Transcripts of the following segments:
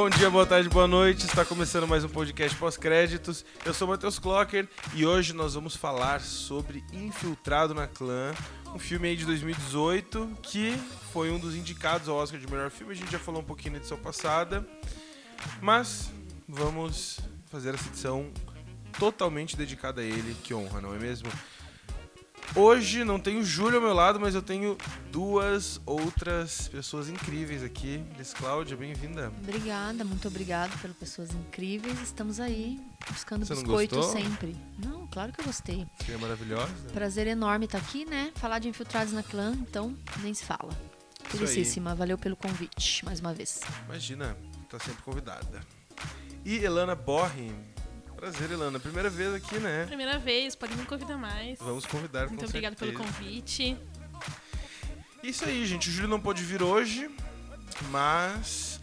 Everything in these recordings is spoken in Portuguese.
Bom dia, boa tarde, boa noite. Está começando mais um podcast pós-créditos. Eu sou Matheus Clocker e hoje nós vamos falar sobre Infiltrado na Clã, um filme aí de 2018 que foi um dos indicados ao Oscar de melhor filme. A gente já falou um pouquinho na edição passada, mas vamos fazer essa edição totalmente dedicada a ele. Que honra, não é mesmo? Hoje não tenho o Júlio ao meu lado, mas eu tenho duas outras pessoas incríveis aqui. Liz Cláudia, bem-vinda. Obrigada, muito obrigada pelas pessoas incríveis. Estamos aí buscando Você não biscoito gostou? sempre. Não, claro que eu gostei. Que é maravilhosa. Prazer enorme estar aqui, né? Falar de infiltrados na clã, então nem se fala. Felicíssima, valeu pelo convite mais uma vez. Imagina, tá sempre convidada. E Elana Borri. Prazer, Elana. Primeira vez aqui, né? Primeira vez, pode me convidar mais. Vamos convidar Muito com obrigada pelo certeza. convite. Isso aí, gente. O Júlio não pôde vir hoje, mas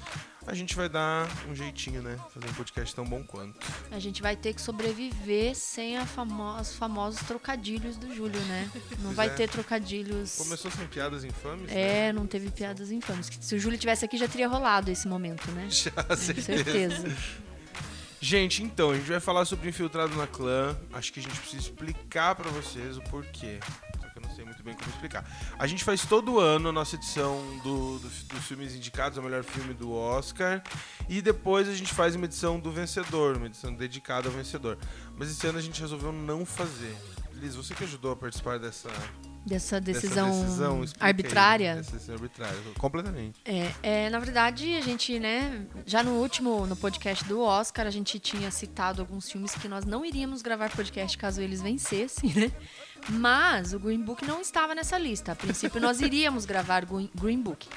a gente vai dar um jeitinho, né? Fazer um podcast tão bom quanto. A gente vai ter que sobreviver sem a famo os famosos trocadilhos do Júlio, né? Não Pois vai é. ter trocadilhos. Começou sem piadas infames? né? É, não teve piadas infames. Se o Júlio tivesse aqui, já teria rolado esse momento, né? Já, Com certeza. Gente, então, a gente vai falar sobre Infiltrado na Clã. Acho que a gente precisa explicar pra vocês o porquê. Só que eu não sei muito bem como explicar. A gente faz todo ano a nossa edição do, do- dos filmes indicados ao melhor filme do Oscar. E depois a gente faz uma edição do vencedor, uma edição dedicada ao vencedor. Mas esse ano a gente resolveu não fazer. Liz, você que ajudou a participar dessa, Dessa dessa decisão, decisão explica aí. arbitrária. Dessa decisão arbitrária, completamente. É, é, na verdade, a gente, né, já no último, no podcast do Oscar, a gente tinha citado alguns filmes que nós não iríamos gravar podcast caso eles vencessem, né? Mas o Green Book não estava nessa lista. A princípio, nós iríamos gravar Green Book.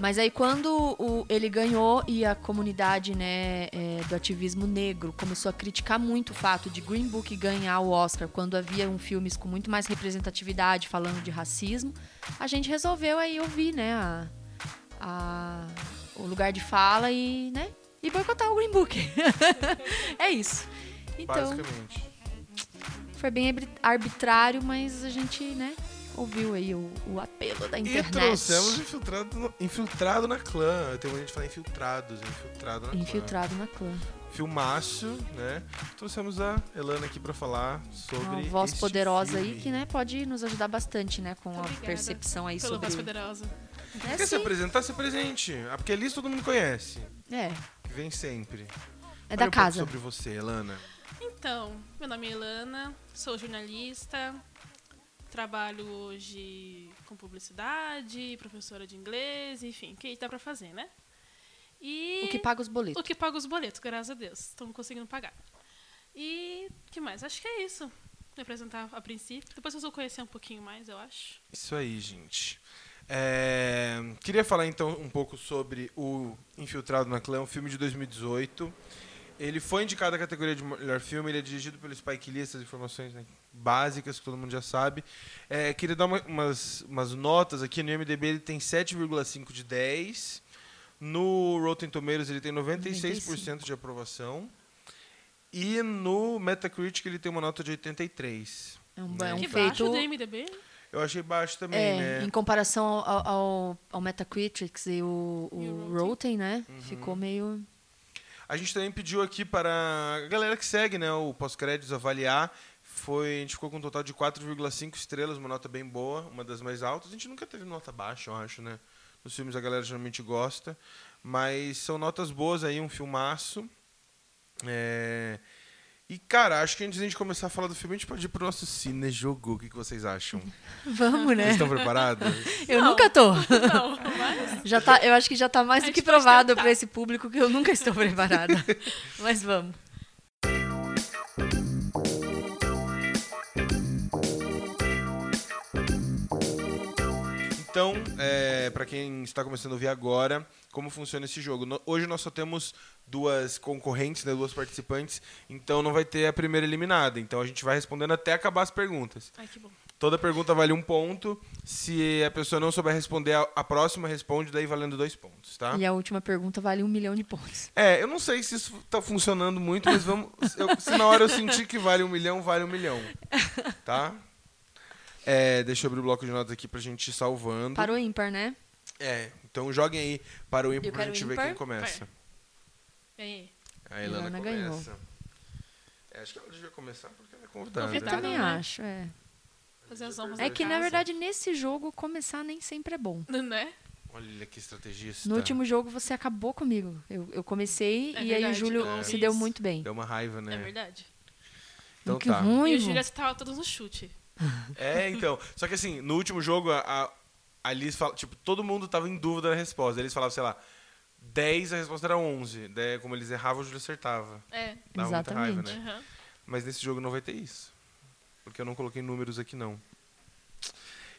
Mas aí, quando o- ele ganhou e a comunidade né, é, do ativismo negro começou a criticar muito o fato de Green Book ganhar o Oscar quando havia um filmes com muito mais representatividade falando de racismo, a gente resolveu aí ouvir né, a, a- o lugar de fala e, né, e boicotar o Green Book. é isso. Então, Basicamente. foi bem arbit- arbitrário, mas a gente, né, ouviu aí o, o apelo da E internet. trouxemos infiltrado, no- infiltrado na clã. Tem muita gente fala infiltrados, infiltrado na Infiltrado na clã. clã. Filmaço, né? Trouxemos a Elana aqui pra falar sobre. Uma voz este poderosa filme. aí que, né, pode nos ajudar bastante, né, com a percepção aí Pela sobre... voz poderosa. É, Quer se sim. apresentar? Se apresente. Ah, porque a Liz todo mundo conhece. É, Que vem sempre. é Fale da um pouco casa. sobre você, Elana. Então, meu nome é Elana, sou jornalista, trabalho hoje com publicidade, professora de inglês, enfim, o que dá pra fazer, né? E O que paga os boletos. o que paga os boletos, graças a Deus. Estamos conseguindo pagar. E o que mais? Acho que é isso. Me apresentar a princípio. Depois vocês vão conhecer um pouquinho mais, eu acho. Isso aí, gente. É, Queria falar então um pouco sobre o Infiltrado na Clã, um filme de 2018. Ele foi indicado à categoria de melhor filme, ele é dirigido pelo Spike Lee, essas informações né, básicas que todo mundo já sabe. É, queria dar uma- umas, umas notas aqui, no IMDB ele tem 7,5 de 10. No Rotten Tomatoes ele tem 96% de aprovação. E no Metacritic ele tem uma nota de 83. É um, né? é um que feito... baixo do MDB. Eu achei baixo também, É, né? em comparação ao, ao, ao Metacritic e o, o E o Rotten, Rotten. né? Uhum. Ficou meio... A gente também pediu aqui para a galera que segue né, o pós-créditos avaliar. Foi, a gente ficou com um total de 4,5 estrelas, uma nota bem boa, uma das mais altas. A gente nunca teve nota baixa, eu acho, né? Nos filmes a galera geralmente gosta. Mas são notas boas aí, um filmaço. É, E, cara, acho que antes de a gente começar a falar do filme, a gente pode ir pro nosso cine jogo. O que, que vocês acham? Vamos, Vocês né? estão preparados? Eu Não. nunca tô. Não, mas Já tá, eu acho que já tá mais do que provado para esse público que eu nunca estou preparada. Mas vamos. Então, é, para quem está começando a ouvir agora, como funciona esse jogo? No- hoje nós só temos duas concorrentes, né, duas participantes, então não vai ter a primeira eliminada. Então a gente vai respondendo até acabar as perguntas. Ai, que bom. Toda pergunta vale um ponto. Se a pessoa não souber responder, a, próxima responde, daí valendo dois pontos, tá? E a última pergunta vale um milhão de pontos. É, eu não sei se isso tá funcionando muito, mas vamos. eu- se na hora eu sentir que vale um milhão, vale um milhão. Tá? É, deixa eu abrir o bloco de notas aqui pra gente ir salvando. Para o ímpar, né? É, então joguem aí para o ímpar pra gente ver quem começa. É. A Ilana, Ilana começa. É, acho que ela devia começar porque ela é convidada. Eu Convidada. também né? acho, é. Fazer as honras É que, na verdade, nesse jogo, começar nem sempre é bom. Né? Olha que estrategista. No último jogo, você acabou comigo. Eu, eu comecei É e aí o verdade, Júlio eu se deu muito bem. Deu uma raiva, né? É verdade. Então que tá. ruim. E o Júlio estava todos no chute. É, então. Só que assim, no último jogo, a, a, Liz fala, tipo, todo mundo tava em dúvida na resposta. Eles falavam, sei lá, 10, a resposta era 11. Daí, como eles erravam, o Júlio acertava. É. Dava muita raiva, Exatamente. né? Aham. Mas nesse jogo não vai ter isso. Porque eu não coloquei números aqui, não.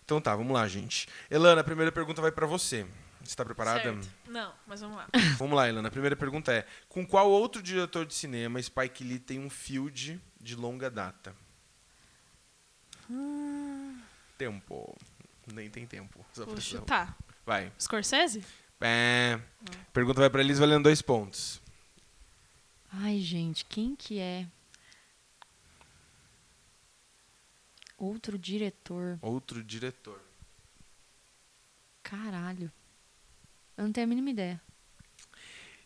Então tá, vamos lá, gente. Elana, a primeira pergunta vai pra você. Você tá preparada? Certo. Não, mas vamos lá. Vamos lá, Elana. A primeira pergunta é: Com qual outro diretor de cinema Spike Lee tem um field de longa data? Tempo. Nem tem tempo. Só Vou chutar. Vai. Scorsese? É. Pergunta vai pra Liz valendo dois pontos. Ai, gente, quem que é? Outro diretor. Outro diretor. Caralho. Eu não tenho a mínima ideia.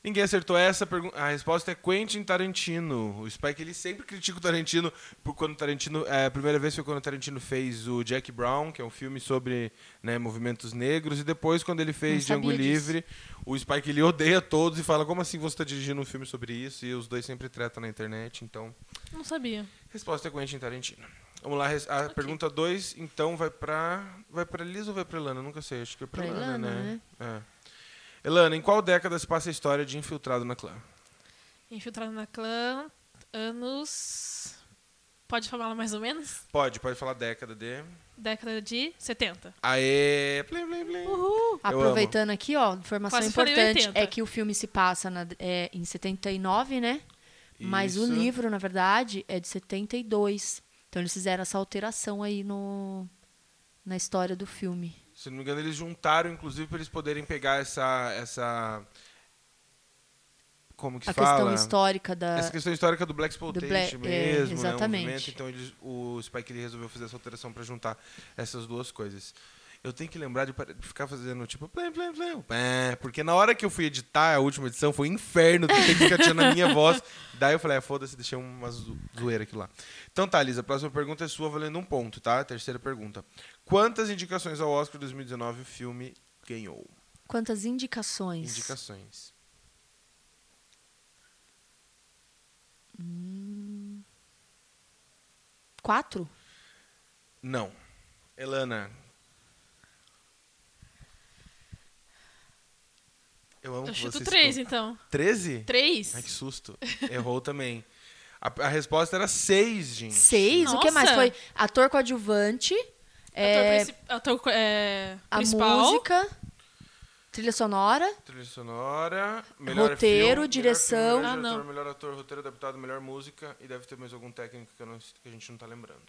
Ninguém acertou essa pergunta. A resposta é Quentin Tarantino. O Spike ele sempre critica o Tarantino por quando o Tarantino. É, a primeira vez foi quando o Tarantino fez o Jack Brown, que é um filme sobre né, movimentos negros, e depois quando ele fez Django disso. Livre, o Spike ele odeia todos e fala como assim você está dirigindo um filme sobre isso? E os dois sempre tretam na internet. Então, Não sabia. resposta é Quentin Tarantino. Vamos lá, a pergunta 2, então vai pra. Vai pra Liz ou vai pra Elana? Nunca sei, acho que é pra, Pra Elana, Ilana, né? É. Elana, em qual década se passa a história de Infiltrado na Clã? Infiltrado na clã, anos. Pode falar mais ou menos? Pode, pode falar década de. Década de 70. Aê! Plim, plim, plim. Uhul! Aproveitando aqui, ó, informação Quase importante 80. é que o filme se passa na- é, em 79, né? Mas o Isso. livro, na verdade, é de 72. Então eles fizeram essa alteração aí no, na história do filme. Se não me engano, eles juntaram, inclusive, para eles poderem pegar essa. essa como que a fala? questão histórica da. Essa questão histórica do Black Exploitation Black- é, mesmo, exatamente. né? Então eles, o Spike Lee resolveu fazer essa alteração para juntar essas duas coisas. Eu tenho que lembrar de ficar fazendo tipo plém, plém, plém, plém, porque na hora que eu fui editar a última edição foi um inferno ter que ficar tirando a minha voz. Daí eu falei, ah, foda-se, deixei uma zo- zoeira aqui lá. Então tá, Lisa, a próxima pergunta é sua valendo um ponto, tá? Terceira pergunta. Quantas indicações ao Oscar 2019 o filme ganhou? Quantas indicações? Indicações. Quatro? Não. Elana. Eu amo Eu que chuto vocês três, então. 13? Três? Ai, que susto. Errou também. A, a resposta era 6, gente. Seis? O que mais? Foi ator coadjuvante, é, Ator, ator é, a principal. música, trilha sonora, Trilha sonora, melhor Roteiro, filme, direção. Melhor, Ah, filme, melhor, diretor, não. melhor ator, roteiro adaptado, melhor música e deve ter mais algum técnico que, eu não- que a gente não tá lembrando.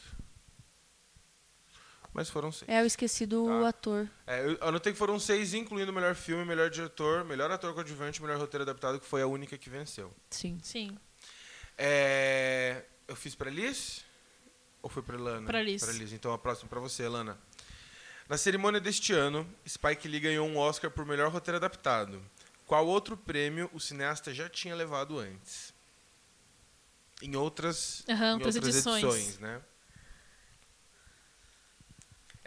Mas foram seis. é, eu esqueci do Tá. ator. É, eu anotei que foram seis, incluindo melhor filme, melhor diretor, melhor ator coadjuvante, melhor roteiro adaptado, que foi a única que venceu. Sim. Sim. É, eu fiz pra Liz? Ou foi pra Lana? Pra Liz. Pra Liz. Então a próxima pra você, Lana. Na cerimônia deste ano, Spike Lee ganhou um Oscar por melhor roteiro adaptado. Qual outro prêmio o cineasta já tinha levado antes? Em outras, Aham, em outras outras edições. edições, né?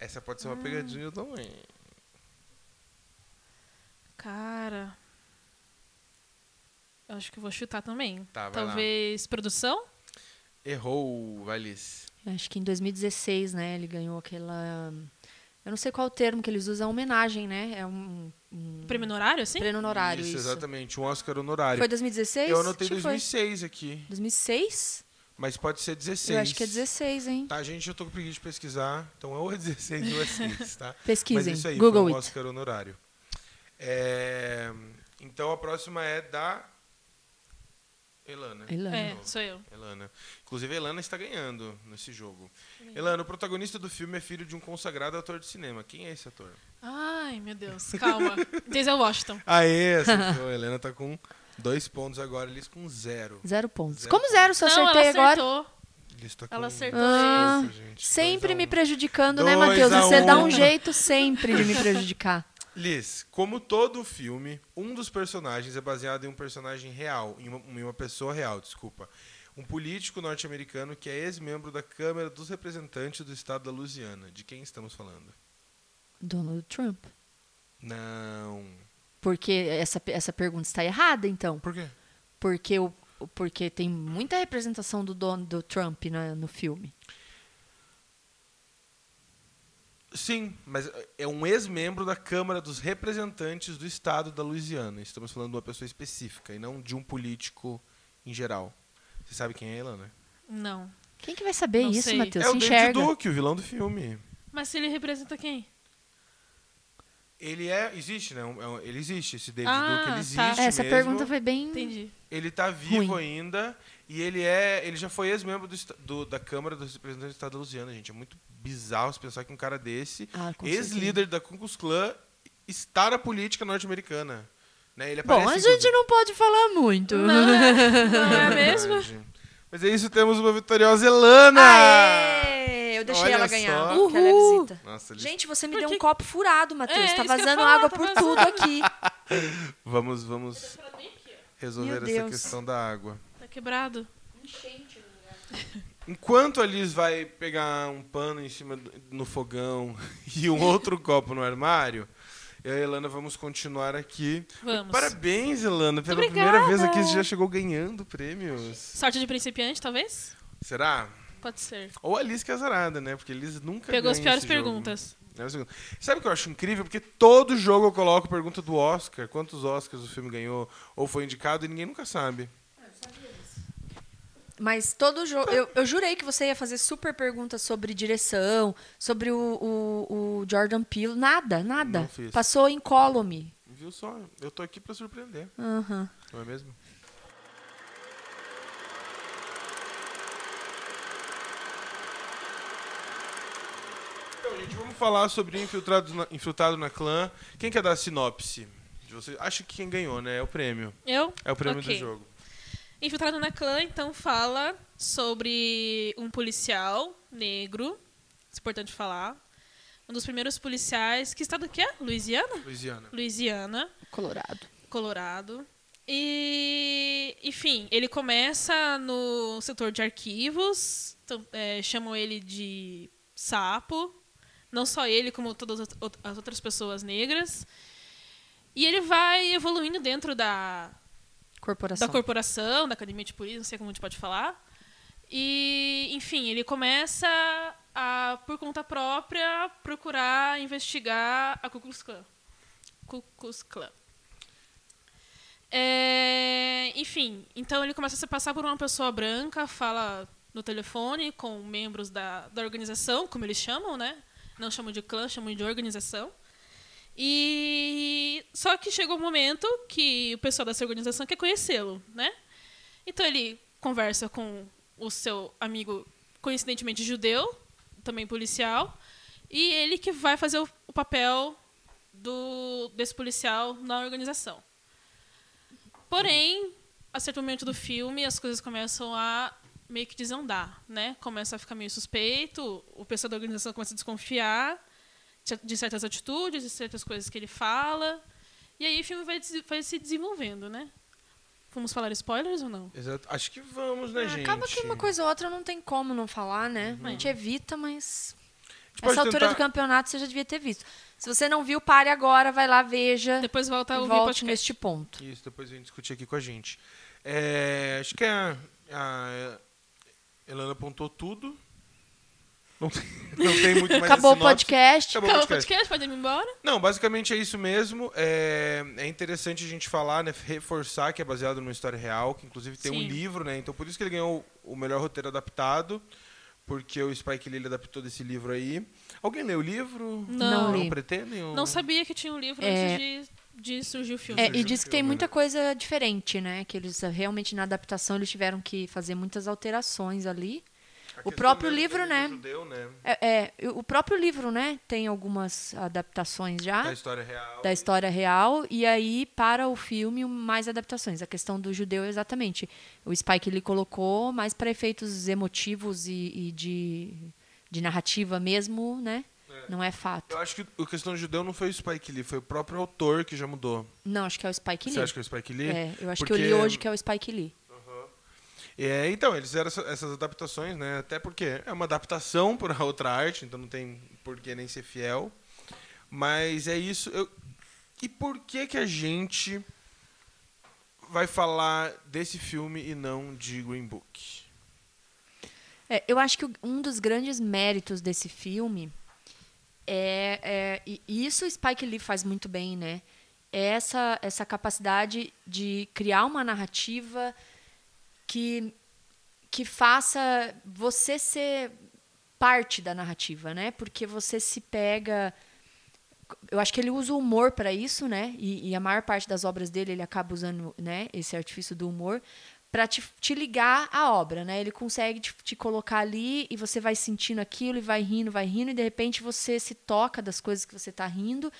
Essa pode ser uma pegadinha também. Cara. Eu acho que eu vou chutar também. Tá, vai lá. Talvez produção? Errou, vai Liz. Acho que em 2016, né, ele ganhou aquela... Eu não sei qual o termo que eles usam, é homenagem, né? É um, um Prêmio honorário, assim? prêmio honorário, isso, isso. exatamente, um Oscar honorário. Foi 2016? Eu anotei Acho que foi. 2006 aqui, 2006? Mas pode ser 16. Eu acho que é 16, hein? Tá, gente, eu tô com preguiça de pesquisar, então ou é 16 ou é 6, tá? Mas Pesquisem, isso aí, Google foi um it. Oscar honorário. É, Então a próxima é da Elana. Elana. É, sou eu. Elana. Inclusive, a Elana está ganhando nesse jogo. Elana, o protagonista do filme é filho de um consagrado ator de cinema. Quem é esse ator? Ai, meu Deus. Calma. Denzel Washington. Aê, acertou. a Helena tá com dois pontos agora, Elis com zero. Zero pontos. Zero Como zero se eu Não, acertei ela agora? acertou. Com Ela acertou Ah, gente. Sempre Dois a me um. prejudicando, né, Dois Matheus? a Você dá um. um jeito sempre de me prejudicar. Liz, como todo filme, um dos personagens é baseado em um personagem real, em uma, em uma pessoa real, desculpa. Um político norte-americano que é ex-membro da Câmara dos Representantes do Estado da Louisiana. De quem estamos falando? Donald Trump. Não. Porque essa, essa pergunta está errada, então. Por quê? Porque, o, porque tem muita representação do, Don, do Trump na, no filme. Sim, mas é um ex-membro da Câmara dos Representantes do Estado da Louisiana. Estamos falando de uma pessoa específica e não de um político em geral. Você sabe quem é ela, né? Não. Quem que vai saber Não isso. Matheus? é o David. Duke, o vilão do filme. Mas ele representa quem? Ele é. Existe, né? É Ele existe, esse David Ah, Duke, ele tá. existe. Essa mesmo. pergunta foi bem. Entendi. Ele tá vivo Ruim. ainda e ele é. Ele já foi ex-membro do, do- da Câmara dos Representantes do Estado da Louisiana, gente. É muito bizarro se pensar que um cara desse, Ah, ex-líder da Ku Klux Klan, está na política norte-americana. Né? Ele Bom, a gente inclusive- não pode falar muito. Não é, não é mesmo? Mas é isso, temos uma vitoriosa Elana! Aê! Eu deixei Olha ela só. ganhar. Uhul! Que ela é visita. Nossa, ele- Gente, você me Por deu que- um copo furado, Matheus. É, tá isso que eu ia vazando falar, água tá por vazando. tudo aqui. Vamos, vamos resolver Meu essa Deus. questão da água. Tá quebrado? Enquanto a Liz vai pegar um pano em cima do- no fogão e um outro copo no armário, eu e a Elana vamos continuar aqui. Vamos. Parabéns, Elana. Pela Obrigada. primeira vez aqui você já chegou ganhando prêmios. Sorte de principiante, talvez? Será? Pode ser. Ou a Liz que é azarada, né? Porque a Liz nunca Pegou as piores jogo. perguntas. É o segundo. Sabe o que eu acho incrível? Porque todo jogo eu coloco pergunta do Oscar. Quantos Oscars o filme ganhou ou foi indicado e ninguém nunca sabe. Mas todo jogo. Eu, eu jurei que você ia fazer super perguntas sobre direção, sobre o, o, o Jordan Peele. Nada, nada. Não fiz. Passou incólume. Viu só? Eu tô aqui pra surpreender, Aham. não é mesmo? Então, gente, vamos falar sobre Infiltrado na, Infiltrado na Clã. Quem quer dar a sinopse? De você? Acho que quem ganhou, né? É o prêmio. Eu? É o prêmio Ok. do jogo. Infiltrado na clã, então, fala sobre um policial negro. Isso é importante falar. Um dos primeiros policiais. Que estado que é? Louisiana? Louisiana. Louisiana, Colorado. Colorado. E, enfim, ele começa no setor de arquivos. Então, é, chamam ele de sapo. Não só ele, como todas as out- as outras pessoas negras. E ele vai evoluindo dentro da, Corporação. da corporação, da academia de polícia, não sei como a gente pode falar. E, enfim, ele começa a, por conta própria, procurar investigar a Ku Klux Klan. Ku Klux Klan. É, enfim, então ele começa a se passar por uma pessoa branca, fala no telefone com membros da, da organização, como eles chamam, né? Não chamam de clã, chamam de organização. E só que chegou um momento que o pessoal dessa organização quer conhecê-lo, né? Então ele conversa com o seu amigo coincidentemente judeu, também policial, e ele que vai fazer o, papel do desse policial na organização. Porém, a certo momento do filme, as coisas começam a meio que desandar, né? Começa a ficar meio suspeito, o pessoal da organização começa a desconfiar de- certas atitudes, de certas coisas que ele fala. E aí o filme vai, vai se desenvolvendo, né? Vamos falar spoilers ou não? Exato. Acho que vamos, né, Ah, gente? Acaba que uma coisa ou outra não tem como não falar, né? Uhum. A gente evita, mas. A gente Essa altura tentar- do campeonato você já devia ter visto. Se você não viu, pare agora, vai lá, veja. Depois volta a ouvir o volte podcast. neste ponto. Isso, depois vem discutir aqui com a gente. É, acho que a, a Elana apontou tudo. Não tem, não tem muito mais Acabou o podcast. Acabou o Acabou o podcast. podcast, pode ir embora? Não, basicamente é isso mesmo. É, é interessante a gente falar, né, reforçar que é baseado numa história real, que inclusive tem um Sim. livro, né? Então por isso que ele ganhou o melhor roteiro adaptado, porque o Spike Lee adaptou desse livro aí. Alguém leu o livro? Não. Não li. pretendem? ou- Não sabia que tinha um livro É. antes de, de surgir o filme. É, e diz que tem muita né? coisa diferente, né? Que eles ah, realmente na adaptação eles tiveram que fazer muitas alterações ali. A o próprio livro, né? Judeu, né? É, é, o próprio livro, né? Tem algumas adaptações já Da história real. da história real e aí para o filme mais adaptações. A questão do judeu exatamente. O Spike ele colocou mais para efeitos emotivos e, e de, de narrativa mesmo, né? É. Não é fato. Eu acho que a questão do judeu não foi o Spike Lee, foi o próprio autor que já mudou. Não, acho que é o Spike Lee. Você acha que é o Spike Lee? É, eu acho Porque- que eu li hoje que é o Spike Lee. É, então, eles fizeram essa- essas adaptações, né? Até porque é uma adaptação para outra arte, então não tem por que nem ser fiel. Mas é isso. eu- E por que que a gente vai falar desse filme e não de Green Book? É, eu acho que o- um dos grandes méritos desse filme é, é- e isso Spike Lee faz muito bem, né? É essa essa capacidade de criar uma narrativa que que faça você ser parte da narrativa, né? Porque você se pega eu acho que ele usa o humor para isso, né? E, e a maior parte das obras dele ele acaba usando, né? Esse artifício do humor para te, te ligar à obra, né? Ele consegue te, te colocar ali e você vai sentindo aquilo e vai rindo, vai rindo e de repente você se toca das coisas que você tá rindo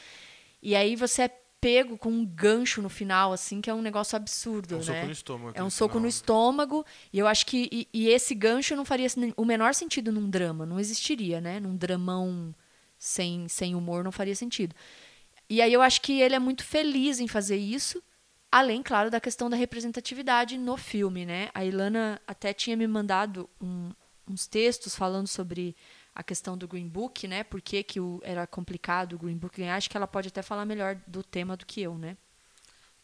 e aí você é pego com um gancho no final, assim, que é um negócio absurdo, É um né? soco no estômago. É um no soco final. no estômago. E eu acho que. E, e esse gancho não faria o menor sentido num drama. Não existiria, né? Num dramão sem, sem humor não faria sentido. E aí eu acho que ele é muito feliz em fazer isso. Além, claro, da questão da representatividade no filme, né? A Ilana até tinha me mandado um- uns textos falando sobre a questão do Green Book, né? Por que, que o, era complicado o Green Book ganhar. Acho que ela pode até falar melhor do tema do que eu, né?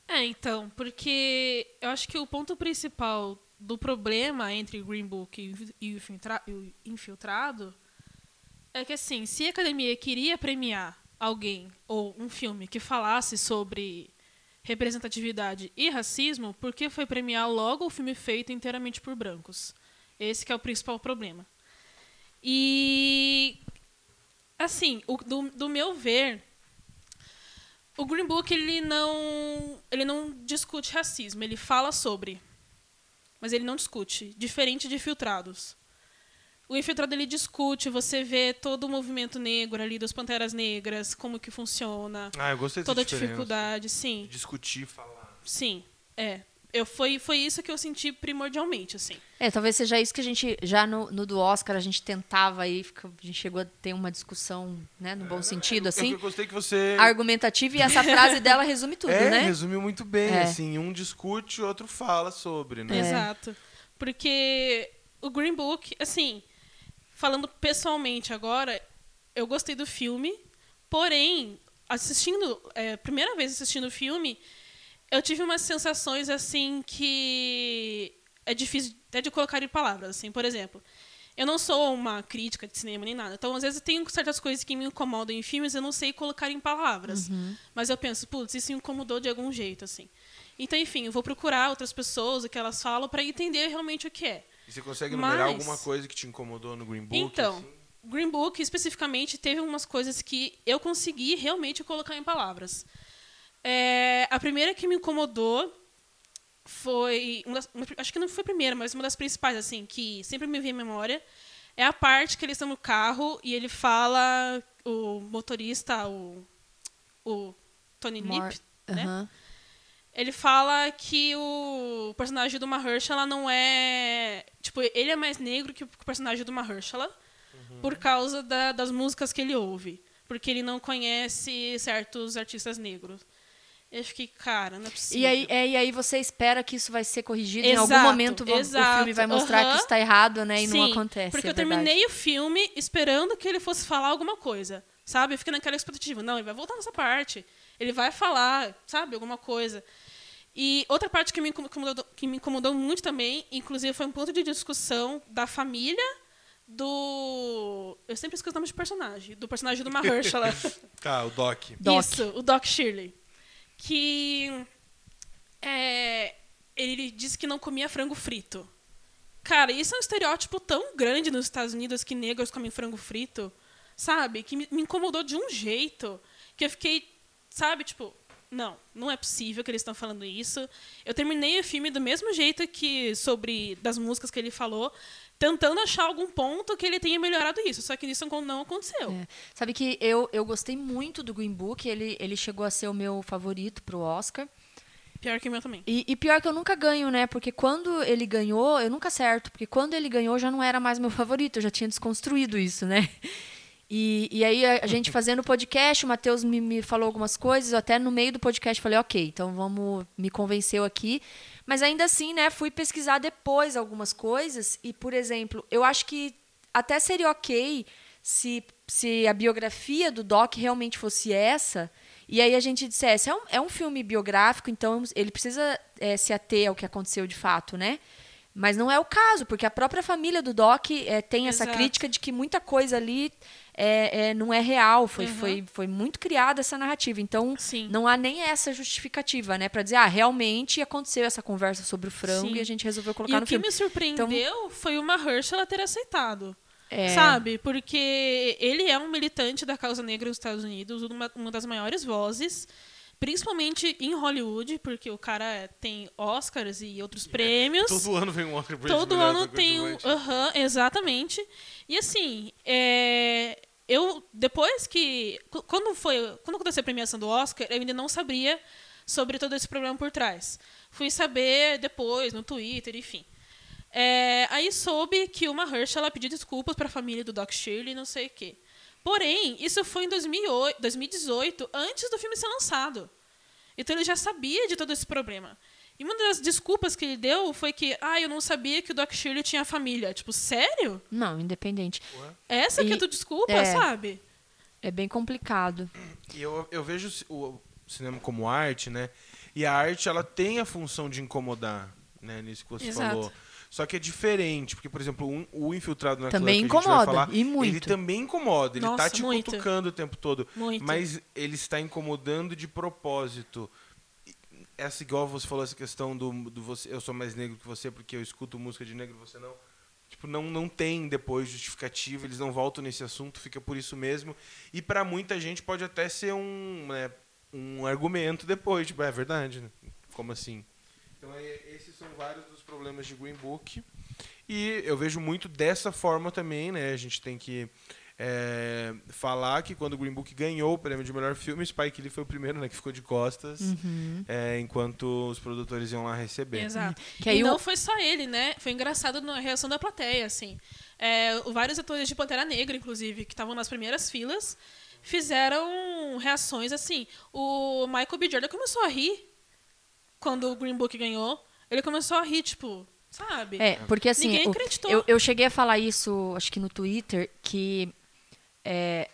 É, então, porque eu acho que o ponto principal do problema entre o Green Book e o- o infiltra- o Infiltrado é que, assim, se a academia queria premiar alguém ou um filme que falasse sobre representatividade e racismo, por que foi premiar logo o filme feito inteiramente por brancos? Esse é o principal problema. E, assim, o- do, do meu ver, o Green Book ele não ele não discute racismo, ele fala sobre, mas ele não discute, diferente de Infiltrados. O Infiltrado ele discute, você vê todo o movimento negro ali das Panteras Negras, como que funciona, Ah, eu gostei toda a dificuldade, sim. Discutir, falar. Sim, é. Eu, foi, foi isso que eu senti primordialmente, assim. É, talvez seja isso que a gente, já no, no do Oscar, a gente tentava aí, fica- a gente chegou a ter uma discussão, né, no bom sentido, Eu, assim, eu gostei que você. argumentativa, e essa frase dela resume tudo, é, né? resumiu muito bem, É. assim, um discute, o outro fala sobre, né? Exato. Porque o Green Book, assim, falando pessoalmente agora, eu gostei do filme, porém, assistindo, é, primeira vez assistindo o filme, eu tive umas sensações assim que é difícil até de colocar em palavras, assim, por exemplo. Eu não sou uma crítica de cinema nem nada. Então, às vezes, tem certas coisas que me incomodam em filmes, eu não sei colocar em palavras. Mas eu penso, putz, isso me incomodou de algum jeito, assim. Então, enfim, eu vou procurar outras pessoas, o que elas falam, para entender realmente o que é. E você consegue enumerar Mas- alguma coisa que te incomodou no Green Book? Então, assim? Green Book, especificamente, teve umas coisas que eu consegui realmente colocar em palavras. É, a primeira que me incomodou foi. uma das- uma- acho que não foi a primeira, mas uma das principais, assim, que sempre me vem à memória. É a parte que eles estão no carro e ele fala, o motorista, o, o Tony Mor- Lip, né? Ele fala que o personagem do Mahershala não é. Tipo, ele é mais negro que o personagem do Mahershala por causa da- das músicas que ele ouve. Porque ele não conhece certos artistas negros. Eu fiquei, cara, não é possível. E aí, é, e aí você espera que isso vai ser corrigido em algum Exato, momento vão- o exato, filme vai mostrar aham. que isso tá errado, né? E não Sim, acontece. Porque é eu verdade. terminei o filme esperando que ele fosse falar alguma coisa. Sabe? Eu fiquei naquela expectativa. Não, ele vai voltar nessa parte. Ele vai falar, sabe? Alguma coisa. E outra parte que me incomodou, que me incomodou muito também, inclusive foi um ponto de discussão da família do. Eu sempre esqueço o nome de personagem. Do personagem do Mahershala. Tá, o Doc. Doc. Isso, o Doc Shirley. Que é, ele disse que não comia frango frito. Cara, isso é um estereótipo tão grande nos Estados Unidos que negros comem frango frito, sabe? Que me, me incomodou de um jeito que eu fiquei, sabe, tipo, não, não é possível que eles estão falando isso. Eu terminei o filme do mesmo jeito que sobre das músicas que ele falou, tentando achar algum ponto que ele tenha melhorado isso, só que isso não aconteceu. É. Sabe que eu, eu gostei muito do Green Book, ele, ele chegou a ser o meu favorito pro Oscar. Pior que o meu também. E, e pior que eu nunca ganho, né? Porque quando ele ganhou, eu nunca acerto. Porque quando ele ganhou já não era mais meu favorito, eu já tinha desconstruído isso, né? E, e aí a, gente fazendo o podcast, o Matheus me, me falou algumas coisas, eu até no meio do podcast falei, ok, então vamos, me convenceu aqui. Mas ainda assim, né, fui pesquisar depois algumas coisas e, por exemplo, eu acho que até seria ok se, se a biografia do Doc realmente fosse essa, e aí a gente dissesse, é um, é um filme biográfico, então ele precisa é, se ater ao que aconteceu de fato, né? Mas não é o caso, porque a própria família do Doc é, tem essa Exato. crítica de que muita coisa ali é, é, não é real, foi, Uhum. foi, foi muito criada essa narrativa. Então, Sim. não há nem essa justificativa, né? Pra dizer, ah, realmente aconteceu essa conversa sobre o frango Sim. e a gente resolveu E colocar o no que filme. me surpreendeu foi o Mahershala ela ter aceitado. É. Sabe? Porque ele é um militante da causa negra nos Estados Unidos, uma, uma das maiores vozes, principalmente em Hollywood, porque o cara é- tem Oscars e outros prêmios. Todo ano vem um Oscar pra Todo ano ator tem um. Aham, exatamente. E assim, é, eu depois que. Quando foi. Quando aconteceu a premiação do Oscar, eu ainda não sabia sobre todo esse problema por trás. Fui saber depois, no Twitter, enfim. É, aí soube que o Mahershala pediu desculpas para a família do Doc Shirley e não sei o quê. Porém, isso foi em 2008, 2018, antes do filme ser lançado. Então ele já sabia de todo esse problema. E uma das desculpas que ele deu foi que, ah, eu não sabia que o Doc Shirley tinha família. Tipo, sério? Não, independente. Essa que é E- a tua desculpa, é. sabe? É bem complicado. E eu, eu vejo o cinema como arte, né? E a arte, ela tem a função de incomodar, né? Nisso que você Exato. falou. Só que é diferente, porque, por exemplo, um- o Infiltrado na Também Clã que a gente vai incomoda, falar, e muito. Ele também incomoda, ele tá Nossa, te muito. cutucando o tempo todo. Muito. Mas ele está incomodando de propósito. Essa, igual você falou, essa questão do, do você, eu sou mais negro que você porque eu escuto música de negro e você não. Tipo, não, não tem depois justificativa, eles não voltam nesse assunto, fica por isso mesmo. E pra muita gente pode até ser um, né, um argumento depois, tipo, é verdade, né? Como assim? Então, é- esses são vários dos problemas de Green Book. E eu vejo muito dessa forma também, né? A gente tem que é, falar que quando o Green Book ganhou o prêmio de melhor filme, Spike Lee foi o primeiro, né? Que ficou de costas, Uhum. é, enquanto os produtores iam lá receber. Exato. Que aí e o- não foi só ele, né? Foi engraçado na reação da plateia, assim. É, vários atores de Pantera Negra, inclusive, que estavam nas primeiras filas, fizeram reações assim. O Michael B. Jordan começou a rir quando o Green Book ganhou. Ele começou a rir, tipo, sabe? É, porque assim, Ninguém o- acreditou. eu, eu cheguei a falar isso, acho que no Twitter, que é,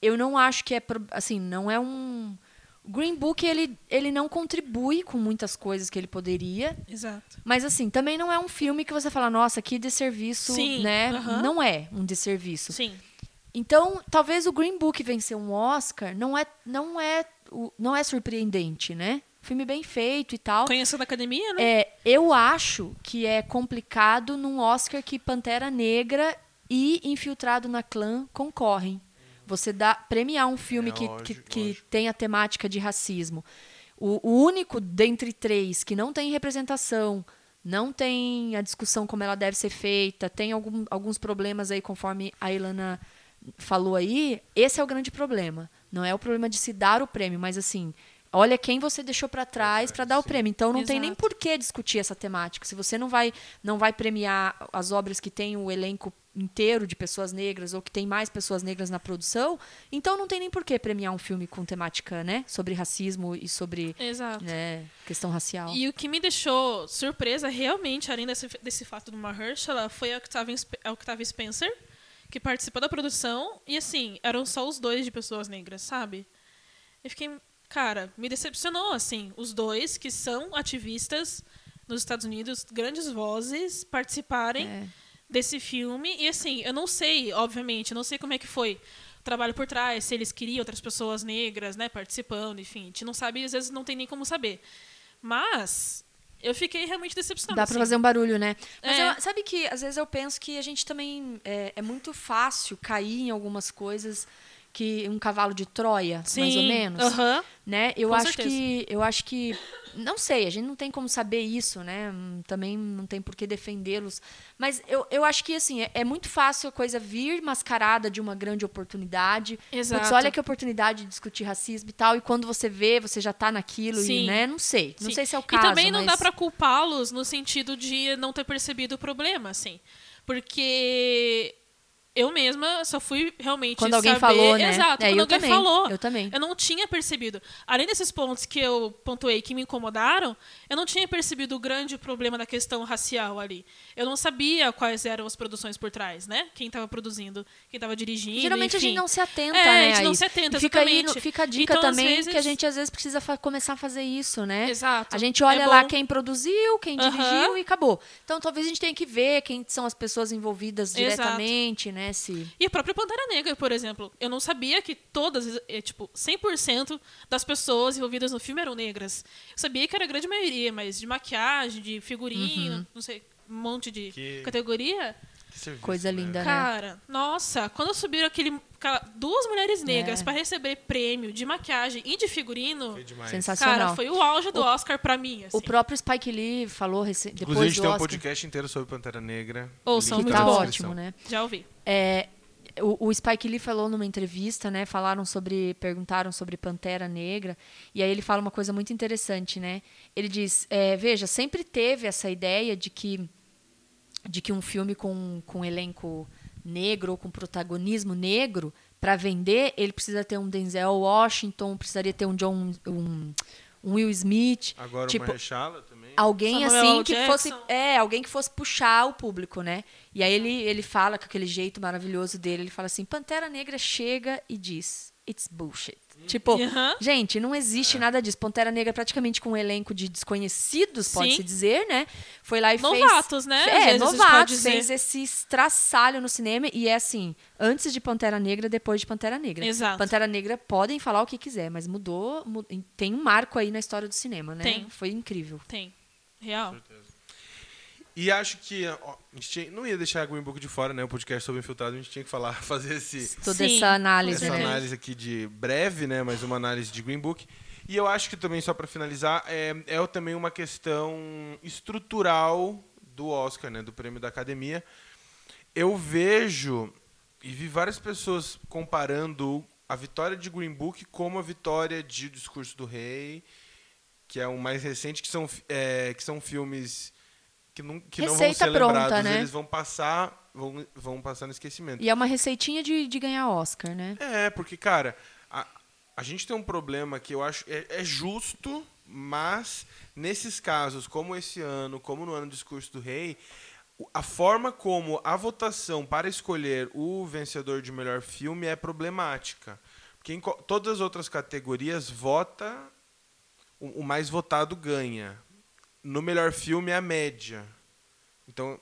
eu não acho que é, assim, não é um... O Green Book, ele, ele não contribui com muitas coisas que ele poderia, Exato. mas assim, também não é um filme que você fala, nossa, que desserviço, Sim, né? Não é um desserviço. Sim. Então, talvez o Green Book vencer um Oscar não é, não é, não é surpreendente, né? Filme bem feito e tal. Conhecendo a academia, né? É, eu acho que é complicado num Oscar que Pantera Negra e Infiltrado na Clã concorrem. Você dá premiar um filme É, que, lógico, que, que lógico. tem a temática de racismo. O, o único dentre três que não tem representação, não tem a discussão como ela deve ser feita, tem algum- alguns problemas aí, conforme a Ilana falou aí, esse é o grande problema. Não é o problema de se dar o prêmio, mas assim, olha quem você deixou para trás para dar o prêmio. Então não tem nem Exato. por que discutir essa temática. Se você não vai não vai premiar as obras que têm o elenco inteiro de pessoas negras ou que tem mais pessoas negras na produção, então não tem nem por que premiar um filme com temática, né, sobre racismo e sobre Exato. né, questão racial. E o que me deixou surpresa, realmente, além desse, desse fato do Mahershala, foi a Octavia, a Octavia Spencer, que participou da produção. E, assim, eram só os dois de pessoas negras, sabe? Eu fiquei... Cara, me decepcionou, assim. Os dois, que são ativistas nos Estados Unidos, grandes vozes, participarem É. desse filme. E, assim, eu não sei, obviamente, eu não sei como é que foi o trabalho por trás, se eles queriam outras pessoas negras, né, participando, enfim. A gente não sabe às vezes não tem nem como saber. Mas eu fiquei realmente decepcionada. Dá pra assim. fazer um barulho, né? Mas É. eu- sabe que às vezes eu penso que a gente também é, é muito fácil cair em algumas coisas que um cavalo de Troia, mais ou Sim, menos, né? Eu Com acho certeza. que eu acho que não sei, a gente não tem como saber isso, né? Hum, Também não tem por que defendê-los, mas eu, eu acho que assim é, é muito fácil a coisa vir mascarada de uma grande oportunidade. Exato. Olha que oportunidade de discutir racismo e tal, e quando você vê, você já tá naquilo e, Sim. né? Não sei, não Sim. sei se é o caso. E também não mas... dá pra culpá-los no sentido de não ter percebido o problema, assim. Porque eu mesma só fui realmente Quando alguém saber... falou, né? Exato, É, quando eu alguém também, falou. eu também. Eu não tinha percebido. Além desses pontos que eu pontuei que me incomodaram, eu não tinha percebido o grande problema da questão racial ali. Eu não sabia quais eram as produções por trás, né? Quem estava produzindo, quem estava dirigindo, Geralmente a enfim. gente não se atenta, É, né? a gente não se atenta, E fica aí, exatamente. fica a dica Então, também vezes- que a gente às vezes precisa começar a fazer isso, né? Exato. A gente olha É lá quem produziu, quem dirigiu e acabou. Então talvez a gente tenha que ver quem são as pessoas envolvidas Exato. diretamente, né? Se... E a própria Pantera Negra, por exemplo. Eu não sabia que todas, eh, tipo, 100% das pessoas envolvidas no filme eram negras. Eu sabia que era a grande maioria, mas de maquiagem, de figurino, Uhum. não sei, um monte de Que- categoria. Serviço, Coisa né? linda, né? Cara, nossa, quando subiram aquele, duas mulheres negras É. pra receber prêmio de maquiagem e de figurino, Foi demais. Sensacional. cara, foi o auge do Oscar pra mim. Assim. O próprio Spike Lee falou rece- Inclusive, depois a gente do tem um Oscar, podcast inteiro sobre Pantera Negra. Ouçam, que muito tá ótimo, né? Já ouvi. É, o, o Spike Lee falou numa entrevista, né? Falaram sobre, perguntaram sobre Pantera Negra, e aí ele fala uma coisa muito interessante, né? Ele diz, é, veja, sempre teve essa ideia de que de que um filme com, com elenco negro ou com protagonismo negro para vender ele precisa ter um Denzel Washington, precisaria ter um John um, um Will Smith, Agora tipo, o Mahershala também. alguém Samuel assim L. que Jackson. fosse é alguém que fosse puxar o público né e aí ele ele fala com aquele jeito maravilhoso dele ele fala assim Pantera Negra chega e diz it's bullshit tipo Aham. gente não existe nada disso Pantera Negra praticamente com um elenco de desconhecidos pode se Sim. dizer né foi lá e Novatos, fez né? Às é novatos fez esse estraçalho no cinema e é assim antes de Pantera Negra depois de Pantera Negra Exato. Pantera Negra podem falar o que quiser mas mudou mu- tem um marco aí na história do cinema né Tem. foi incrível Tem. Real. E acho que ó, a gente tinha- não ia deixar a Green Book de fora, né? O podcast sobre infiltrado, a gente tinha que falar, fazer esse, toda Sim, essa análise, com essa né? análise aqui de breve, né? Mas uma análise de Green Book. E eu acho que também, só para finalizar, é, é também uma questão estrutural do Oscar, né? Do prêmio da Academia. Eu vejo e vi várias pessoas comparando a vitória de Green Book como a vitória de O Discurso do Rei, que é o mais recente, que são, é, que são filmes que não, que não vão ser pronta, lembrados, né? eles vão passar, vão, vão passar no esquecimento. E é uma receitinha de, de ganhar Oscar, né? É, porque, cara, a, a gente tem um problema que eu acho é, é justo, mas nesses casos, como esse ano, como no ano do discurso do rei, a forma como a votação para escolher o vencedor de melhor filme é problemática. Porque em todas as outras categorias, vota, o, o mais votado ganha. No melhor filme, é a média. Então,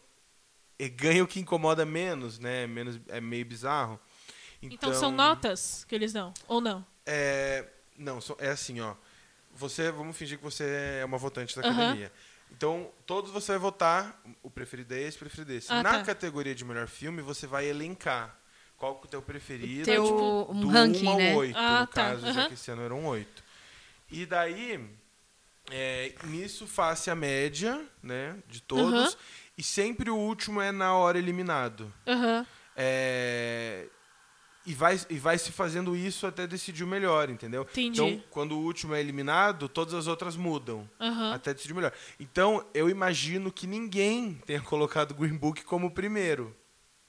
ganha o que incomoda menos, né? Menos, é meio bizarro. Então, são notas que eles dão, ou não? É, não, é assim, ó. Você, vamos fingir que você é uma votante da academia. Então, todos você vai votar, o preferido é esse, o preferido é esse. Ah, Na tá. categoria de melhor filme, você vai elencar qual que é o teu preferido. Ter tipo, o- um do ranking, 1 ao né? 8, Ah, no tá. caso, já Aham. que esse ano eram 8. E daí, é, nisso faz a média, né, de todos. E sempre o último é na hora eliminado. Aham. É, e, vai, e vai se fazendo isso até decidir o melhor, entendeu? Entendi. Então, quando o último é eliminado, todas as outras mudam. Até decidir o melhor. Então, eu imagino que ninguém tenha colocado o Green Book como primeiro.